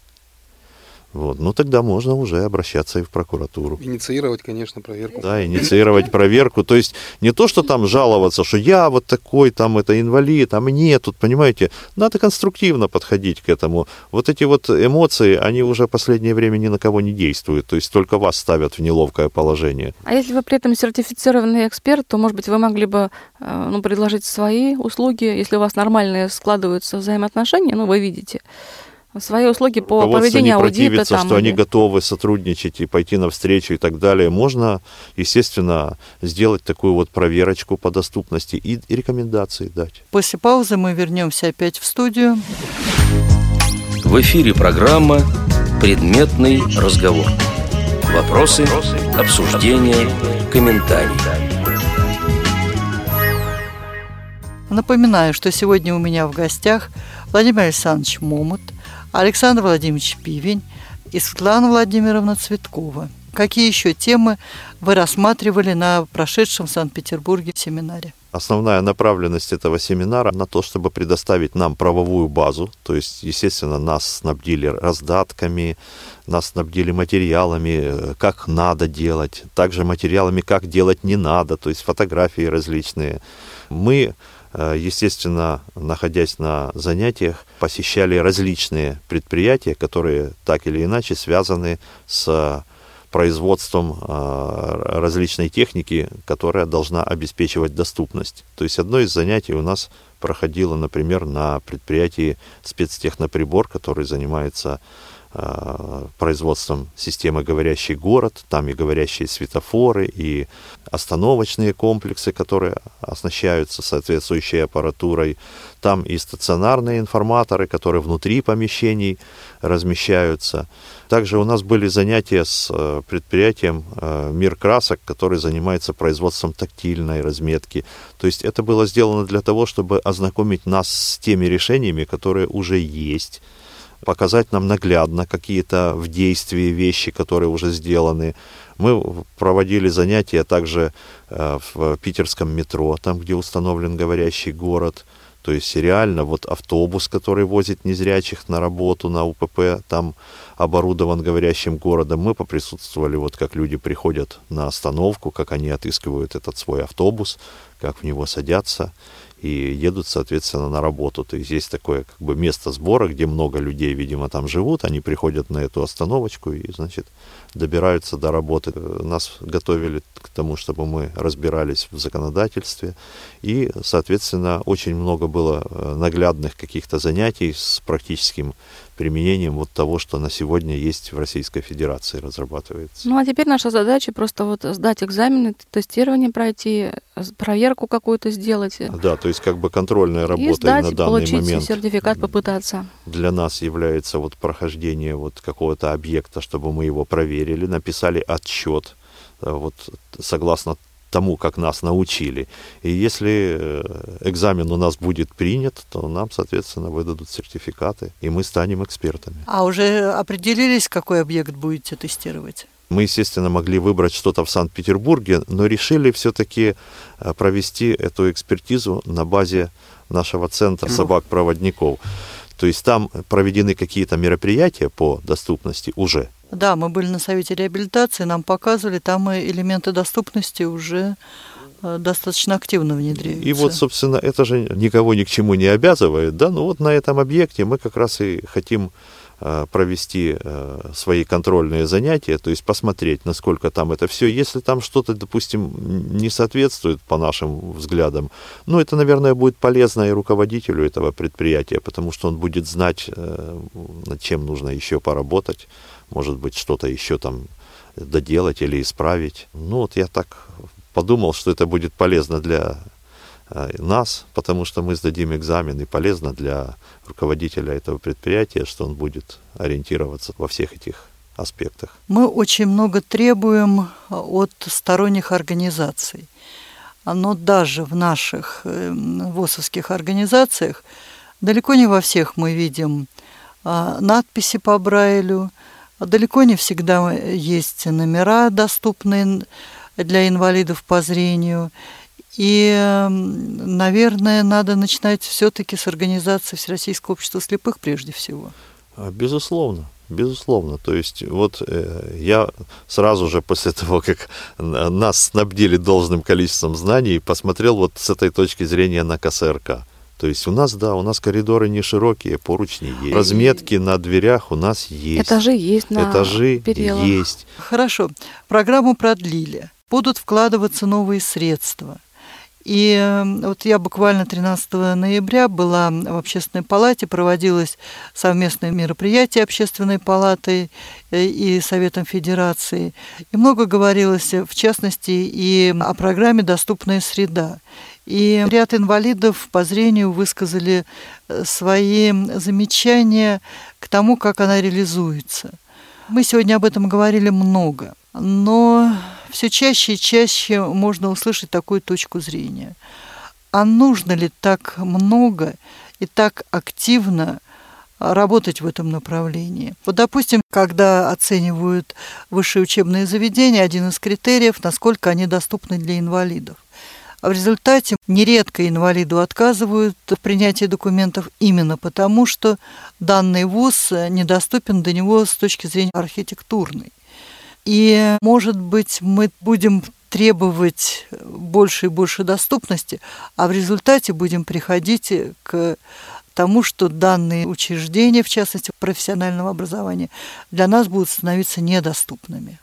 вот, ну тогда можно уже обращаться и в прокуратуру. Инициировать, конечно, проверку. Да, инициировать проверку. То есть не то, что там жаловаться, что я вот такой, там это инвалид, а мне тут, понимаете, надо конструктивно подходить к этому. Вот эти вот эмоции, они уже в последнее время ни на кого не действуют, то есть только вас ставят в неловкое положение. А если вы при этом сертифицированный эксперт, то, может быть, вы могли бы э, ну, предложить свои услуги, если у вас нормальные складываются взаимоотношения, ну, вы видите, свои услуги по проведению аудита. противится, Там, что они или- готовы сотрудничать и пойти навстречу и так далее. Можно, естественно, сделать такую вот проверочку по доступности и, и рекомендации дать. После паузы мы вернемся опять в студию. В эфире программа «Предметный разговор». Вопросы, обсуждения, комментарии. Напоминаю, что сегодня у меня в гостях Владимир Александрович Момот, Александр Владимирович Пивень и Светлана Владимировна Цветкова. Какие еще темы вы рассматривали на прошедшем в Санкт-Петербурге семинаре? Основная направленность этого семинара на то, чтобы предоставить нам правовую базу, то есть, естественно, нас снабдили раздатками, нас снабдили материалами, э, как надо делать, также материалами, как делать не надо, то есть фотографии различные. Мы, естественно, находясь на занятиях, посещали различные предприятия, которые так или иначе связаны с производством э, различной техники, которая должна обеспечивать доступность. То есть одно из занятий у нас проходило, например, на предприятии спецтехноприбор, который занимается э, производством системы «Говорящий город». Там и говорящие светофоры, и остановочные комплексы, которые оснащаются соответствующей аппаратурой. Там и стационарные информаторы, которые внутри помещений размещаются. Также у нас были занятия с э, предприятием э, «Мир красок», который занимается производством тактильной разметки. То есть это было сделано для того, чтобы ознакомить нас с теми решениями, которые уже есть, показать нам наглядно какие-то в действии вещи, которые уже сделаны. Мы проводили занятия также э, в питерском метро, там, где установлен говорящий город. То есть реально вот автобус, который возит незрячих на работу, на УПП, там оборудован говорящим городом. Мы поприсутствовали, вот как люди приходят на остановку, как они отыскивают этот свой автобус, как в него садятся и едут, соответственно, на работу. То есть есть такое как бы место сбора, где много людей, видимо, там живут, они приходят на эту остановочку и, значит, добираются до работы. Нас готовили к тому, чтобы мы разбирались в законодательстве. И, соответственно, очень много было э, наглядных каких-то занятий с практическим применением вот того, что на сегодня есть в Российской Федерации, разрабатывается. Ну а теперь наша задача просто вот сдать экзамены, тестирование пройти, проверку какую-то сделать. Да, то есть как бы контрольная работа и сдать, на данный получить момент. сертификат, попытаться. Для нас является вот прохождение вот какого-то объекта, чтобы мы его проверили, написали отчет, э, вот согласно тому, как нас научили. И если э, экзамен у нас будет принят, то нам, соответственно, выдадут сертификаты, и мы станем экспертами. А уже определились, какой объект будете тестировать? Мы, естественно, могли выбрать что-то в Санкт-Петербурге, но решили все-таки э, провести эту экспертизу на базе нашего центра собак-проводников. То есть там проведены какие-то мероприятия по доступности уже. Да, мы были на совете реабилитации, нам показывали, там элементы доступности уже э, достаточно активно внедряются. И вот, собственно, это же никого ни к чему не обязывает, да, ну вот на этом объекте мы как раз и хотим провести э, свои контрольные занятия, то есть посмотреть, насколько там это все. Если там что-то, допустим, не соответствует по нашим взглядам, ну, это, наверное, будет полезно и руководителю этого предприятия, потому что он будет знать, э, над чем нужно еще поработать, может быть, что-то еще там доделать или исправить. Ну, вот я так подумал, что это будет полезно для нас, потому что мы сдадим экзамен, и полезно для руководителя этого предприятия, что он будет ориентироваться во всех этих аспектах. Мы очень много требуем от сторонних организаций. Но даже в наших эм, ВОСовских организациях далеко не во всех мы видим а, надписи по Брайлю, далеко не всегда есть номера, доступные для инвалидов по зрению. И, эм, наверное, надо начинать все-таки с организации Всероссийского общества слепых прежде всего. А, безусловно. Безусловно. То есть вот э, я сразу же после того, как нас снабдили должным количеством знаний, посмотрел вот с этой точки зрения на КСРК. То есть у нас, да, у нас коридоры не широкие, поручни есть. Разметки на дверях у нас есть. Этажи есть на Этажи перилах. есть. Хорошо. Программу продлили. Будут вкладываться новые средства – и вот я буквально 13 ноября была в общественной палате, проводилось совместное мероприятие общественной палаты э, и Советом Федерации. И много говорилось, в частности, и о программе «Доступная среда». И ряд инвалидов по зрению высказали э, свои замечания к тому, как она реализуется. Мы сегодня об этом говорили много, но все чаще и чаще можно услышать такую точку зрения. А нужно ли так много и так активно работать в этом направлении. Вот, допустим, когда оценивают высшие учебные заведения, один из критериев, насколько они доступны для инвалидов. А в результате нередко инвалиду отказывают в принятии документов именно потому, что данный вуз недоступен до него с точки зрения архитектурной. И, может быть, мы будем требовать больше и больше доступности, а в результате будем приходить к тому, что данные учреждения, в частности профессионального образования, для нас будут становиться недоступными.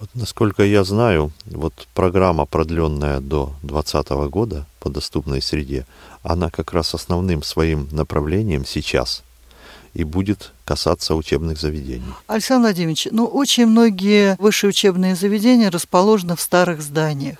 Вот, насколько я знаю, вот программа, продленная до 2020 года по доступной среде, она как раз основным своим направлением сейчас – и будет касаться учебных заведений. Александр Владимирович, ну очень многие высшие учебные заведения расположены в старых зданиях.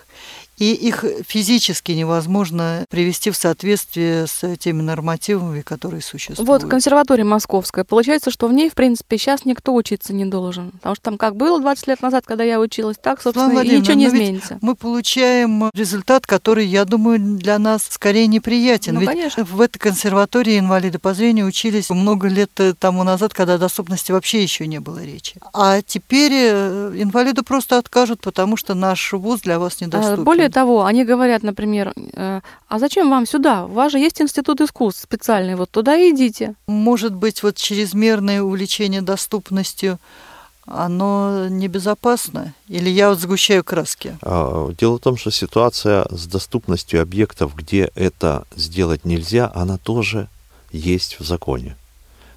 И их физически невозможно привести в соответствие с теми нормативами, которые существуют. Вот консерватория московская. Получается, что в ней, в принципе, сейчас никто учиться не должен. Потому что там как было 20 лет назад, когда я училась, так, собственно, и ничего не изменится. Мы получаем результат, который, я думаю, для нас скорее неприятен. Ну, Ведь конечно. в этой консерватории инвалиды по зрению учились много лет тому назад, когда о доступности вообще еще не было речи. А теперь э, инвалиду просто откажут, потому что наш вуз для вас недоступен. А, Более того, они говорят, например, э, а зачем вам сюда? У вас же есть институт искусств специальный, вот туда и идите. Может быть, вот чрезмерное увлечение доступностью оно небезопасно? Или я вот сгущаю краски? А, Дело в том, что ситуация с доступностью объектов, где это сделать нельзя, она тоже есть в законе.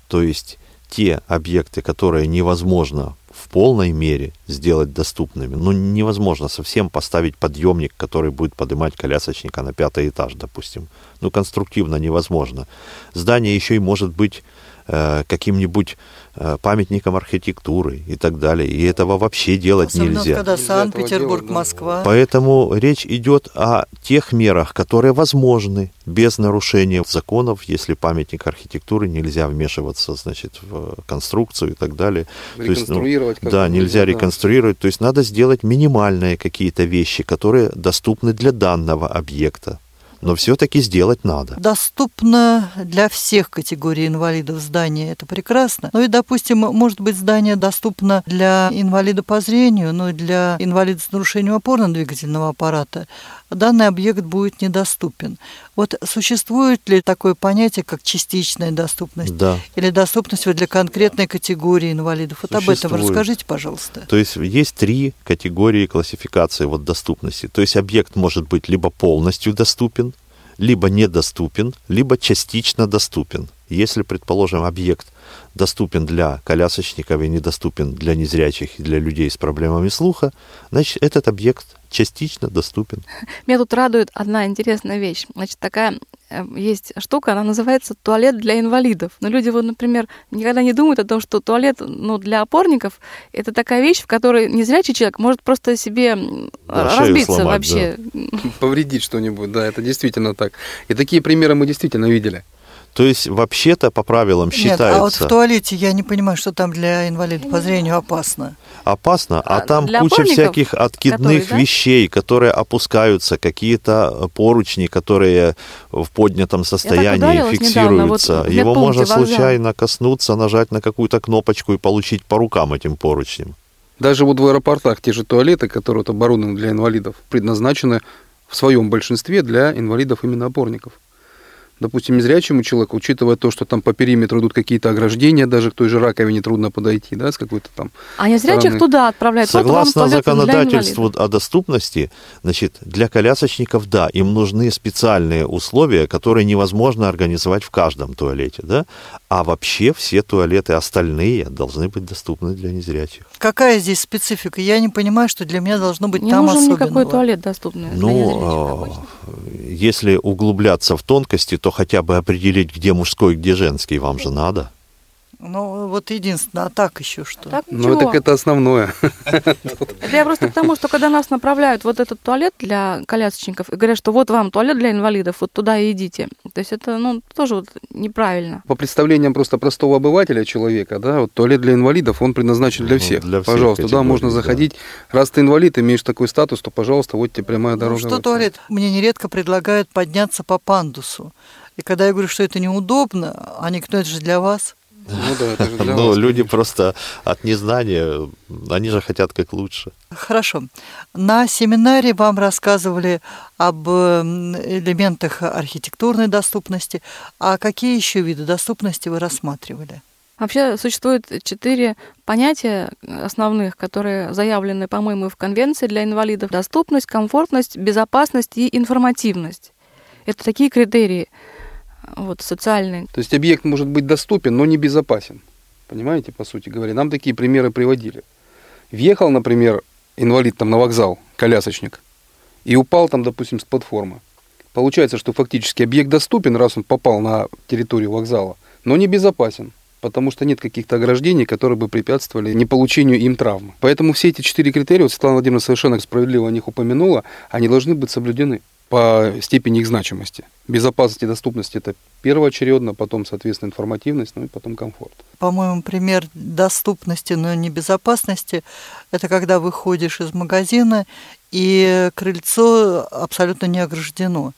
То есть те объекты, которые невозможно в полной мере сделать доступными, ну невозможно совсем поставить подъемник, который будет поднимать колясочника на пятый этаж, допустим. Ну конструктивно невозможно. Здание еще и может быть э, каким-нибудь памятником архитектуры и так далее. И этого вообще делать Особенно, нельзя. когда Санкт-Петербург. Москва. Поэтому речь идет о тех мерах, которые возможны без нарушения законов, если памятник архитектуры нельзя вмешиваться, значит, в конструкцию и так далее. То есть, ну, Реконструировать да, нельзя да. реконструировать. То есть надо сделать минимальные какие-то вещи, которые доступны для данного объекта. Но все-таки сделать надо. Доступно для всех категорий инвалидов здание, это прекрасно. Ну и, допустим, может быть, здание доступно для инвалида по зрению, но и для инвалида с нарушением опорно-двигательного аппарата данный объект будет недоступен. Вот существует ли такое понятие, как частичная доступность? Да. Или доступность вот для конкретной категории инвалидов? Вот об этом Существует. расскажите, пожалуйста. То есть есть три категории классификации вот доступности. То есть объект может быть либо полностью доступен, либо недоступен, либо частично доступен. Если, предположим, объект доступен для колясочников и недоступен для незрячих и для людей с проблемами слуха, значит, этот объект частично доступен. Меня тут радует одна интересная вещь. Значит, такая э, есть штука, она называется туалет для инвалидов. Но люди, вот, например, никогда не думают о том, что туалет ну, для опорников – это такая вещь, в которой незрячий человек может просто себе Да, разбиться сломать, вообще. Повредить что-нибудь, да, это действительно так. И такие примеры мы действительно видели. То есть, вообще-то, по правилам Нет, а вот в считается туалете я не понимаю, что там для инвалида по зрению опасно. опасно, а А там для куча всяких откидных которые, да? вещей, которые опускаются, какие-то поручни, которые в поднятом состоянии недавно, вот фиксируются. в Его можно случайно коснуться, нажать на какую-то кнопочку и получить по рукам этим поручнем. Даже вот в аэропортах те же туалеты, которые вот оборудованы для инвалидов, предназначены в своем большинстве для инвалидов именно опорников. Допустим, незрячему человеку, учитывая то, что там по периметру идут какие-то ограждения, даже к той же раковине трудно подойти, да, с какой-то там А незрячих стороны. туда отправляют. Вот Согласно для законодательству о доступности, значит, для колясочников, да, им нужны специальные условия, которые невозможно организовать в каждом туалете, да, а вообще все туалеты остальные должны быть доступны для незрячих. Какая здесь специфика? Я не понимаю, что для меня должно быть Не там нужен особенного. никакой туалет доступный. для незрячих. Ну, э, если углубляться в тонкости, то хотя бы определить, где мужской, где женский, вам же надо. Ну, вот единственное, а так еще что? Так Ну, ничего. так это основное. Это я просто к тому, что когда нас направляют вот этот туалет для колясочников и говорят, что вот вам туалет для инвалидов, вот туда и идите. То есть это, ну, тоже вот неправильно. По представлениям просто простого обывателя человека, да, вот туалет для инвалидов, он предназначен для Ну, всех. для всех пожалуйста, да, категорий, можно да. заходить. Раз ты инвалид, имеешь такой статус, то, пожалуйста, вот тебе прямая Ну, дорога. что в это. туалет? Мне нередко предлагают подняться по пандусу. И когда я говорю, что это неудобно, они говорят, ну это же для вас. Ну да, это же для Но вас, люди конечно. просто от незнания, они же хотят как лучше. Хорошо. На семинаре вам рассказывали об элементах архитектурной доступности. А какие еще виды доступности вы рассматривали? Вообще существует четыре понятия основных, которые заявлены, по-моему, в Конвенции для инвалидов. Доступность, комфортность, безопасность и информативность. Это такие критерии вот, социальные. То есть объект может быть доступен, но не безопасен. Понимаете, по сути говоря. Нам такие примеры приводили. Въехал, например, инвалид там на вокзал, колясочник, и упал там, допустим, с платформы. Получается, что фактически объект доступен, раз он попал на территорию вокзала, но не безопасен. потому что нет каких-то ограждений, которые бы препятствовали не получению им травмы. Поэтому все эти четыре критерия, вот Светлана Владимировна совершенно справедливо о них упомянула, они должны быть соблюдены по степени их значимости. Безопасность и доступность – это первоочередно, потом, соответственно, информативность, ну и потом комфорт. По-моему, пример доступности, но не безопасности – это когда выходишь из магазина, и крыльцо абсолютно не ограждено.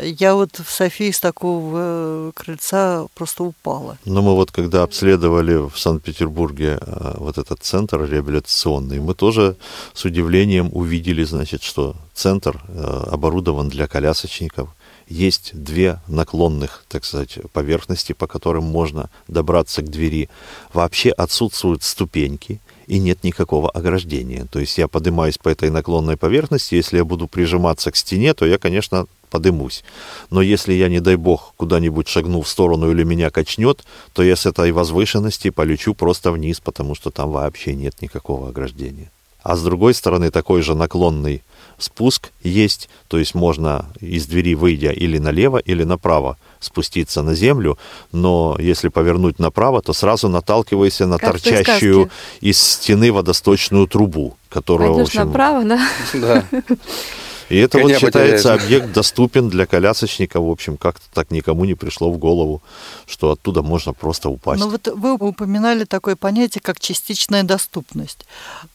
Я вот в Софии с такого э, крыльца просто упала. Но мы вот когда обследовали в Санкт-Петербурге э, вот этот центр реабилитационный, мы тоже с удивлением увидели, значит, что центр э, оборудован для колясочников. Есть две наклонных, так сказать, поверхности, по которым можно добраться к двери. Вообще отсутствуют ступеньки и нет никакого ограждения. То есть я поднимаюсь по этой наклонной поверхности, если я буду прижиматься к стене, то я, конечно, подымусь. Но если я, не дай бог, куда-нибудь шагну в сторону или меня качнет, то я с этой возвышенности полечу просто вниз, потому что там вообще нет никакого ограждения. А с другой стороны, такой же наклонный спуск есть, то есть можно из двери выйдя или налево, или направо спуститься на землю, но если повернуть направо, то сразу наталкивайся на Как торчащую из стены водосточную трубу, которая, в Пойдешь общем, направо, да? Да. И это Коня вот считается потеряешь. объект доступен для колясочника. В общем, как-то так никому не пришло в голову, что оттуда можно просто упасть. Но вот вы упоминали такое понятие, как частичная доступность.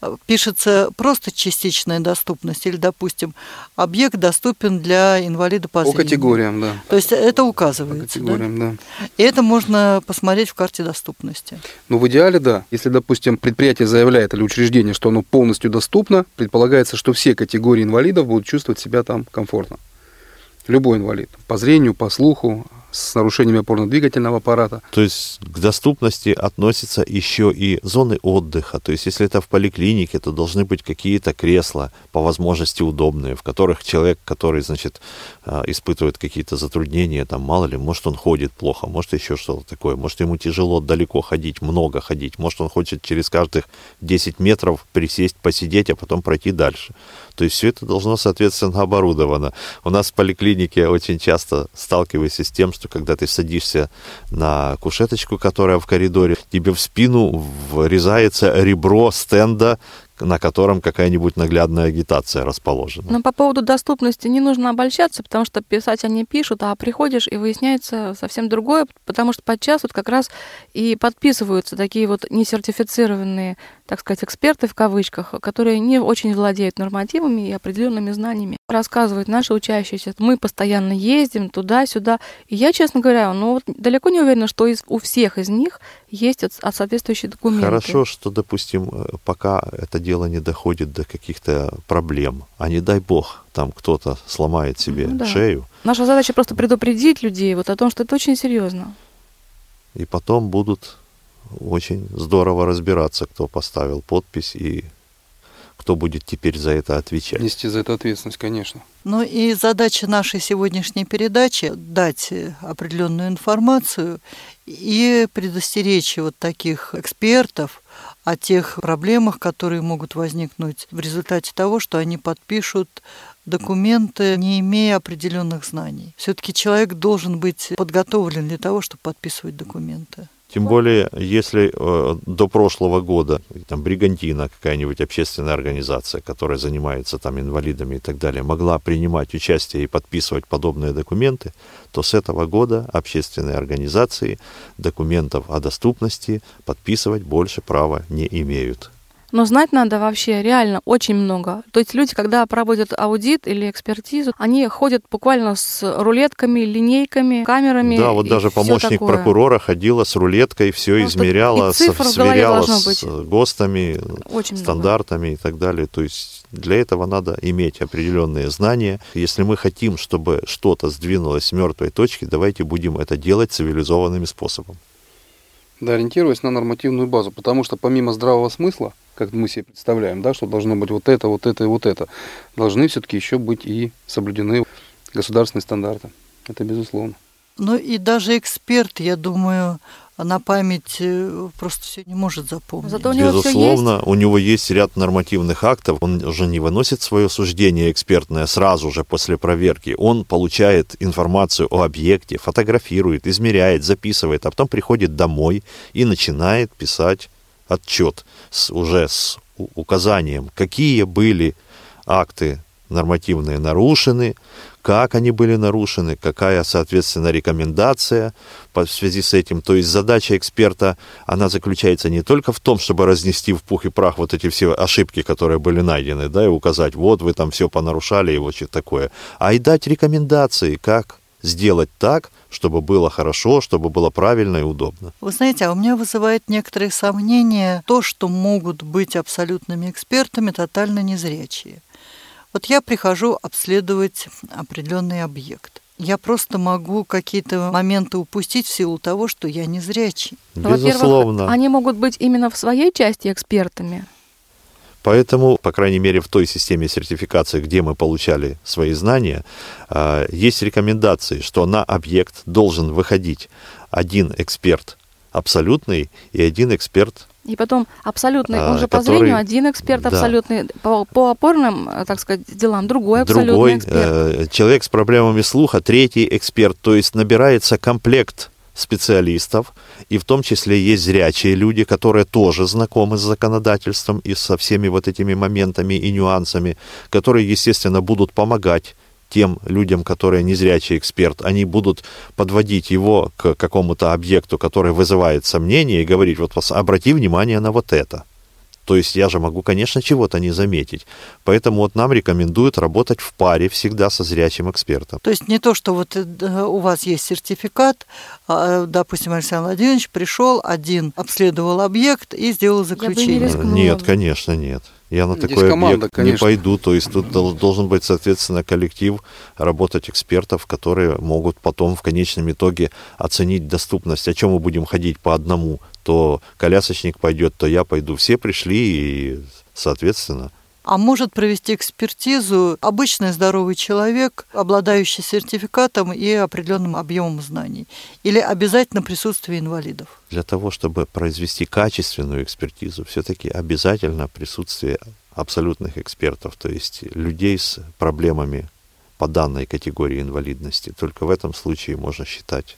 Э, Пишется просто частичная доступность или, допустим, объект доступен для инвалида по По зрению. категориям, да. То есть это По указывается, да? категориям, да. И это можно посмотреть в карте доступности. Ну, в идеале, да. Если, допустим, предприятие заявляет или учреждение, что оно полностью доступно, предполагается, что все категории инвалидов будут чувствовать себя там комфортно. Любой инвалид. По зрению, по слуху, с нарушениями опорно-двигательного аппарата. То есть к доступности относятся еще и зоны отдыха. То есть если это в поликлинике, то должны быть какие-то кресла, по возможности удобные, в которых человек, который, значит, а, испытывает какие-то затруднения, там, мало ли, может, он ходит плохо, может, еще что-то такое, может, ему тяжело далеко ходить, много ходить, может, он хочет через каждых 10 метров присесть, посидеть, а потом пройти дальше. То есть все это должно, соответственно, оборудовано. У нас в поликлинике очень часто сталкиваешься с тем, что когда ты садишься на кушеточку, которая в коридоре, тебе в спину врезается ребро стенда, на котором какая-нибудь наглядная агитация расположена. Но по поводу доступности не нужно обольщаться, потому что писать они пишут, а приходишь и выясняется совсем другое, потому что подчас вот как раз и подписываются такие вот несертифицированные, так сказать, эксперты в кавычках, которые не очень владеют нормативами и определенными знаниями. Рассказывают наши учащиеся, мы постоянно ездим туда-сюда. И я, честно говоря, ну вот далеко не уверена, что из, у всех из них есть от- от соответствующие документы. Хорошо, что, допустим, э, пока это дело не доходит до каких-то проблем, а не дай бог, там кто-то сломает себе Ну да. шею, Наша задача просто предупредить людей вот о том, что это очень серьезно. и потом будут очень здорово разбираться, кто поставил подпись и кто будет теперь за это отвечать. Нести за это ответственность, конечно. Ну и задача нашей сегодняшней передачи – дать э, определенную информацию и предостеречь вот таких экспертов о тех проблемах, которые могут возникнуть в результате того, что они подпишут документы, не имея определенных знаний. Все-таки человек должен быть подготовлен для того, чтобы подписывать документы. Тем более, если э, до прошлого года там Бригантина, какая-нибудь общественная организация, которая занимается там инвалидами и так далее, могла принимать участие и подписывать подобные документы, то с этого года общественные организации документов о доступности подписывать больше права не имеют. Но знать надо вообще реально очень много. То есть люди, когда проводят аудит или экспертизу, они ходят буквально с рулетками, линейками, камерами. Да, вот даже помощник такое. прокурора ходила с рулеткой, все Ну, измеряла, сверяла с. ГОСТами, Очень много. стандартами и так далее. То есть для этого надо иметь определенные знания. Если мы хотим, чтобы что-то сдвинулось с мертвой точки, давайте будем это делать цивилизованным способом. Да, ориентируясь на нормативную базу, потому что помимо здравого смысла, как мы себе представляем, да, что должно быть вот это, вот это и вот это, должны все-таки еще быть и соблюдены государственные стандарты. Это безусловно. Ну и даже эксперт, я думаю, на память э, просто все не может запомнить. Зато у него Безусловно, есть. у него есть ряд нормативных актов. Он уже не выносит свое суждение экспертное сразу же после проверки. Он получает информацию о объекте, фотографирует, измеряет, записывает, а потом приходит домой и начинает писать отчет с, уже с указанием, какие были акты нормативные нарушены, как они были нарушены, какая, соответственно, рекомендация в связи с этим. То есть задача эксперта, она заключается не только в том, чтобы разнести в пух и прах вот эти все ошибки, которые были найдены, да, и указать, вот вы там все понарушали и вот что такое, а и дать рекомендации, как сделать так, чтобы было хорошо, чтобы было правильно и удобно. Вы знаете, а у меня вызывает некоторые сомнения то, что могут быть абсолютными экспертами тотально незрячие. Вот я прихожу обследовать определенный объект. Я просто могу какие-то моменты упустить в силу того, что я незрячий. Ну, Безусловно. они могут быть именно в своей части экспертами. Поэтому, по крайней мере, в той системе сертификации, где мы получали свои знания, а, есть рекомендации, что на объект должен выходить один эксперт абсолютный и один эксперт И потом абсолютный, А, он же по который- зрению один эксперт Да. абсолютный, по, по опорным, э, так сказать, делам другой абсолютный другой эксперт. э, человек с проблемами слуха, третий эксперт. То есть набирается комплект специалистов, и в том числе есть зрячие люди, которые тоже знакомы с законодательством и со всеми вот этими моментами и нюансами, которые, естественно, будут помогать тем людям, которые незрячий эксперт, они будут подводить его к какому-то объекту, который вызывает сомнения, и говорить, вот обрати внимание на вот это. То есть я же могу, конечно, чего-то не заметить. Поэтому вот нам рекомендуют работать в паре всегда со зрячим экспертом. То есть не то, что вот э, да, у вас есть сертификат, а, допустим, Александр Владимирович пришел, один обследовал объект и сделал бы не заключение. рискнула. Нет, конечно, нет. Я на Здесь такой команда, объект не конечно. пойду. То есть тут дол- должен быть, соответственно, коллектив работать экспертов, которые могут потом в конечном итоге оценить доступность. О чем мы будем ходить по одному? То колясочник пойдет, то я пойду. Все пришли и, соответственно, А может провести экспертизу обычный здоровый человек, обладающий сертификатом и определенным объемом знаний? Или обязательно присутствие инвалидов? для того, чтобы произвести качественную экспертизу, все-таки обязательно присутствие абсолютных экспертов, то есть людей с проблемами по данной категории инвалидности. Только в этом случае можно считать,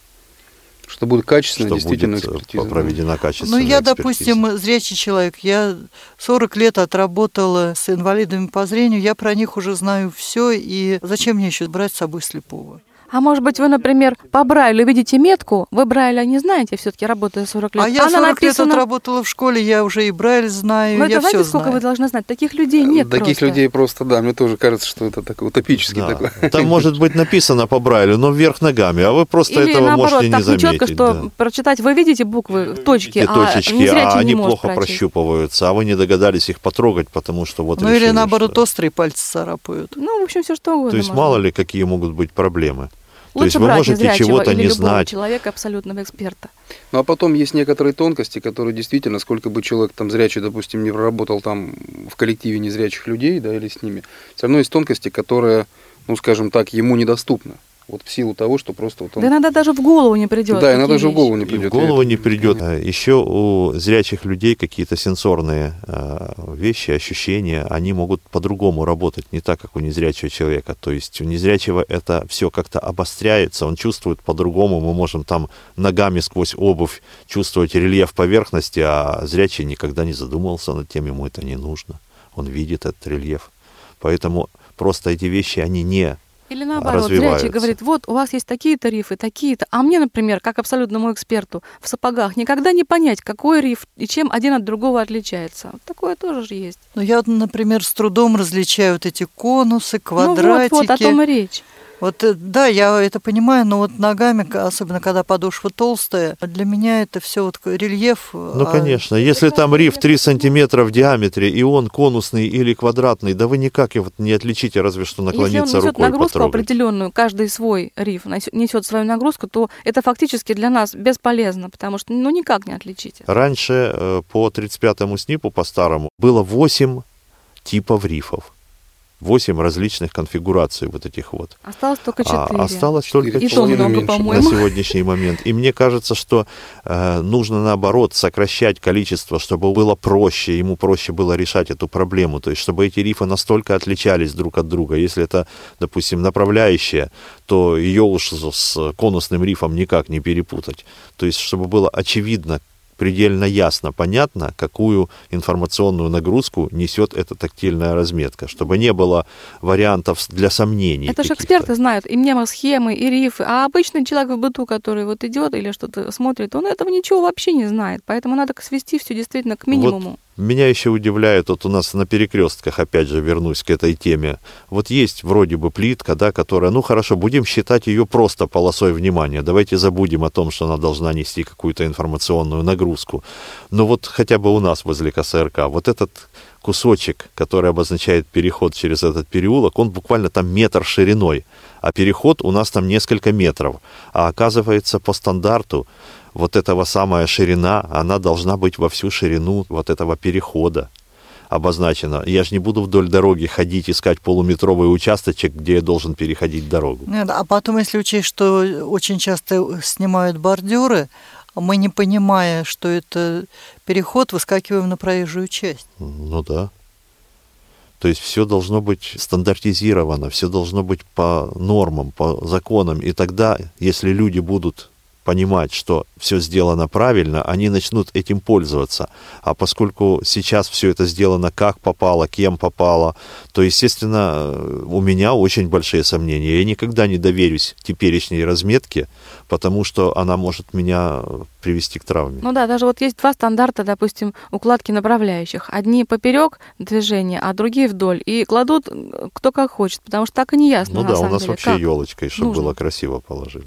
Что будет качественная, что действительно будет э, экспертиза. проведена Ну, качественная я, экспертиза. допустим, зрячий человек, я 40 лет отработала с инвалидами по зрению, я про них уже знаю все, и зачем мне еще брать с собой слепого? А может быть, вы, например, по Брайлю видите метку, вы Брайля не знаете, все-таки работая 40 лет. А я Она 40 написана- лет отработала в школе, я уже и Брайль знаю, Ну, я это знаете, все сколько знаю. вы должны знать? Таких людей нет Таких просто. людей просто, да, мне тоже кажется, что это такой утопический Да. такой. Там может быть написано по Брайлю, но вверх ногами, а вы просто Или этого наоборот, можете не так заметить. нечетко, что да. прочитать вы видите буквы, точки, Эти а точечки, незрячий а не они плохо прочесть. прощупываются, а вы не догадались их потрогать, потому что вот Ну или наоборот, что- острые пальцы царапают. Ну, в общем, все что угодно. То есть мало ли какие могут быть проблемы. То Лучше есть вы брать можете чего-то или не любого знать. человека, абсолютного эксперта. Ну а потом есть некоторые тонкости, которые действительно, сколько бы человек там зрячий, допустим, не проработал там в коллективе незрячих людей, да, или с ними, все равно есть тонкости, которые, ну скажем так, ему недоступны. Вот в силу того, что просто вот он... Да иногда даже в голову не придет. Да, иногда даже в голову не И в придет. голову не придет. Еще у зрячих людей какие-то сенсорные э, вещи, ощущения, они могут по-другому работать, не так, как у незрячего человека. То есть у незрячего это все как-то обостряется, он чувствует по-другому. Мы можем там ногами сквозь обувь чувствовать рельеф поверхности, а зрячий никогда не задумывался над тем, ему это не нужно. Он видит этот рельеф. Поэтому просто эти вещи, они не Или наоборот, зрячий говорит, вот у вас есть такие тарифы, такие-то. А мне, например, как абсолютному эксперту в сапогах, никогда не понять, какой риф и чем один от другого отличается. Вот такое тоже же есть. Ну, я, например, с трудом различаю вот эти конусы, Ну вот, квадратики. вот, о том и речь. Вот, э, да, я это понимаю, но вот ногами, особенно когда подошва толстая, для меня это все вот рельеф. Ну, а конечно. Если там риф 3 сантиметра в диаметре, и он конусный или квадратный, да вы никак его не отличите, разве что Если он наклониться несет рукой нагрузку потрогать. определенную, каждый свой риф несет свою нагрузку, то это фактически для нас бесполезно, потому что ну никак не отличите. Раньше э, по 35-му СНИПу, по-старому, было 8 типов рифов. 8 различных конфигураций вот этих вот. Осталось только 4. А, осталось только И то 4 много, по-моему. на сегодняшний момент. И мне кажется, что э, нужно наоборот сокращать количество, чтобы было проще, ему проще было решать эту проблему. То есть, чтобы эти рифы настолько отличались друг от друга. Если это, допустим, направляющая, то ее уж с конусным рифом никак не перепутать. То есть, чтобы было очевидно, предельно ясно, понятно, какую информационную нагрузку несет эта тактильная разметка, чтобы не было вариантов для сомнений. Это же эксперты знают и мнемосхемы, и рифы. А обычный человек в быту, который вот идет или что-то смотрит, он этого ничего вообще не знает. Поэтому надо свести все действительно к минимуму. Меня еще удивляет, вот у нас на перекрестках, опять же, вернусь к этой теме. Вот есть вроде бы плитка, да, которая, ну хорошо, будем считать ее просто полосой внимания. Давайте забудем о том, что она должна нести какую-то информационную нагрузку. Но вот хотя бы у нас возле КСРК, вот этот кусочек, который обозначает переход через этот переулок, он буквально там метр шириной, а переход у нас там несколько метров. А оказывается, по стандарту вот этого самая ширина, она должна быть во всю ширину вот этого перехода обозначена. Я же не буду вдоль дороги ходить, искать полуметровый участочек, где я должен переходить дорогу. Нет, А потом, если учесть, что очень часто снимают бордюры, мы, не понимая, что это переход, выскакиваем на проезжую часть. Ну да. То есть все должно быть стандартизировано, все должно быть по нормам, по законам. И тогда, если люди будут понимать, что все сделано правильно, они начнут этим пользоваться. А поскольку сейчас все это сделано как попало, кем попало, то, естественно, у меня очень большие сомнения. Я никогда не доверюсь теперешней разметке, потому что она может меня привести к травме. Ну да, даже вот есть два стандарта, допустим, укладки направляющих. Одни поперек движения, а другие вдоль. И кладут э, кто как хочет, потому что так и не ясно. Ну да, у нас деле, вообще как. елочкой, чтобы нужно. было красиво положили.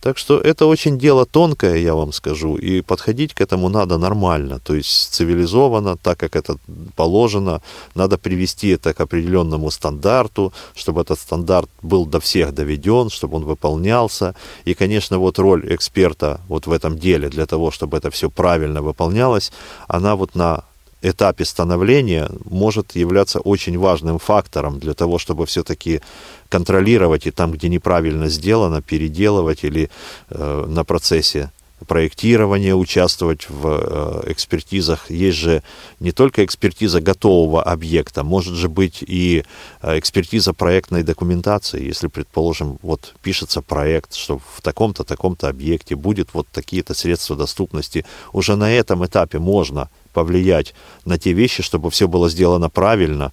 Так что это очень дело тонкое, я вам скажу, и подходить к этому надо нормально, то есть цивилизованно, так как это положено, надо привести это к определенному стандарту, чтобы этот стандарт был до всех доведен, чтобы он выполнялся. И, конечно, вот роль эксперта вот в этом деле для того, чтобы это все правильно выполнялось, она вот на этапе становления может являться очень важным фактором для того, чтобы все-таки контролировать и там, где неправильно сделано, переделывать или э, на процессе проектирования участвовать в э, экспертизах. Есть же не только экспертиза готового объекта, может же быть и э, экспертиза проектной документации. Если, предположим, вот пишется проект, что в таком-то, таком-то объекте будет вот такие-то средства доступности, уже на этом этапе можно повлиять на те вещи, чтобы все было сделано правильно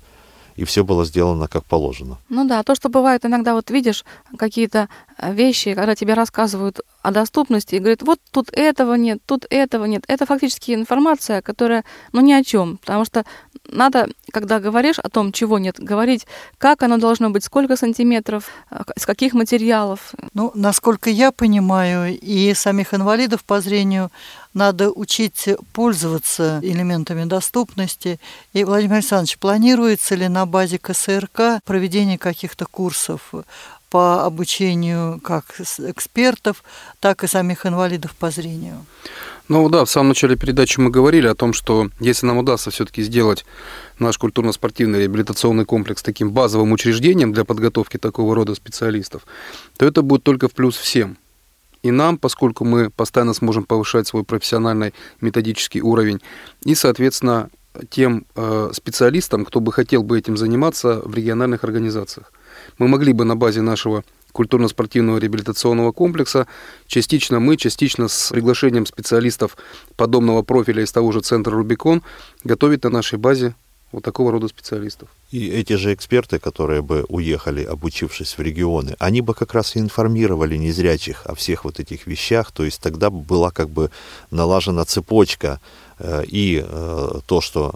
и все было сделано как положено. Ну да, то, что бывает иногда, вот видишь какие-то э, вещи, когда тебе рассказывают о доступности и говорят, вот тут этого нет, тут этого нет. Это фактически информация, которая, ну, ни о чем. Потому что надо, когда говоришь о том, чего нет, говорить, как оно должно быть, сколько сантиметров, э, из каких материалов. Ну, насколько я понимаю, и самих инвалидов по зрению надо учить пользоваться элементами доступности. И, Владимир Александрович, планируется ли на базе КСРК проведение каких-то курсов по обучению как экспертов, так и самих инвалидов по зрению? Ну да, в самом начале передачи мы говорили о том, что если нам удастся все-таки сделать наш культурно-спортивный реабилитационный комплекс таким базовым учреждением для подготовки такого рода специалистов, то это будет только в плюс всем. И нам, поскольку мы постоянно сможем повышать свой профессиональный методический уровень, и, соответственно, тем э, специалистам, кто бы хотел бы этим заниматься в региональных организациях. Мы могли бы на базе нашего культурно-спортивного реабилитационного комплекса. Частично мы, частично с приглашением специалистов подобного профиля из того же центра «Рубикон» готовить на нашей базе вот такого рода специалистов. И эти же эксперты, которые бы уехали, обучившись в регионы, они бы как раз и информировали незрячих о всех вот этих вещах, то есть тогда была как бы налажена цепочка и э, то, что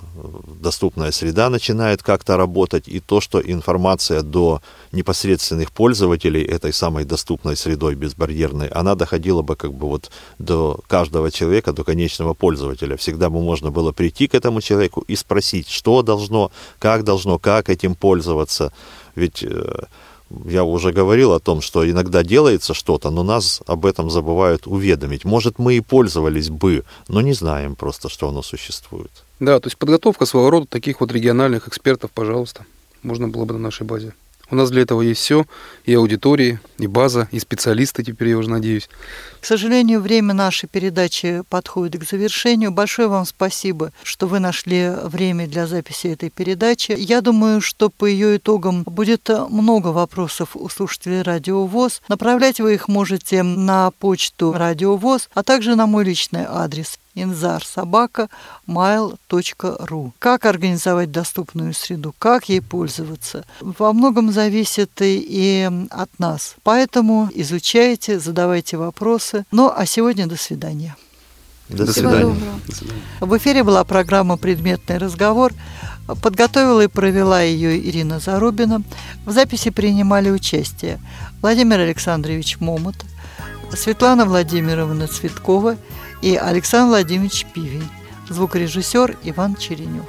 доступная среда начинает как-то работать, и то, что информация до непосредственных пользователей этой самой доступной средой безбарьерной, она доходила бы как бы вот до каждого человека, до конечного пользователя. Всегда бы можно было прийти к этому человеку и спросить, что должно, как должно, как этим пользоваться. Ведь э, я уже говорил о том, что иногда делается что-то, но нас об этом забывают уведомить. Может, мы и пользовались бы, но не знаем просто, что оно существует. Да, то есть подготовка своего рода таких вот региональных экспертов, пожалуйста. можно было бы на нашей базе. У нас для этого есть все, и аудитории, и база, и специалисты теперь, я уже надеюсь. К сожалению, время нашей передачи подходит к завершению. Большое вам спасибо, что вы нашли время для записи этой передачи. Я думаю, что по ее итогам будет много вопросов у слушателей Радио ВОЗ. Направлять вы их можете на почту Радио ВОЗ, а также на мой личный адрес инзар собака mail.ru. Как организовать доступную среду, как ей пользоваться, во многом зависит и от нас. Поэтому изучайте, задавайте вопросы. Ну, а сегодня до свидания. До, До свидания. свидания. В эфире была программа «Предметный разговор». Подготовила и провела ее Ирина Зарубина. В записи принимали участие Владимир Александрович Момот, Светлана Владимировна Цветкова и Александр Владимирович Пивень, звукорежиссер Иван Черенев.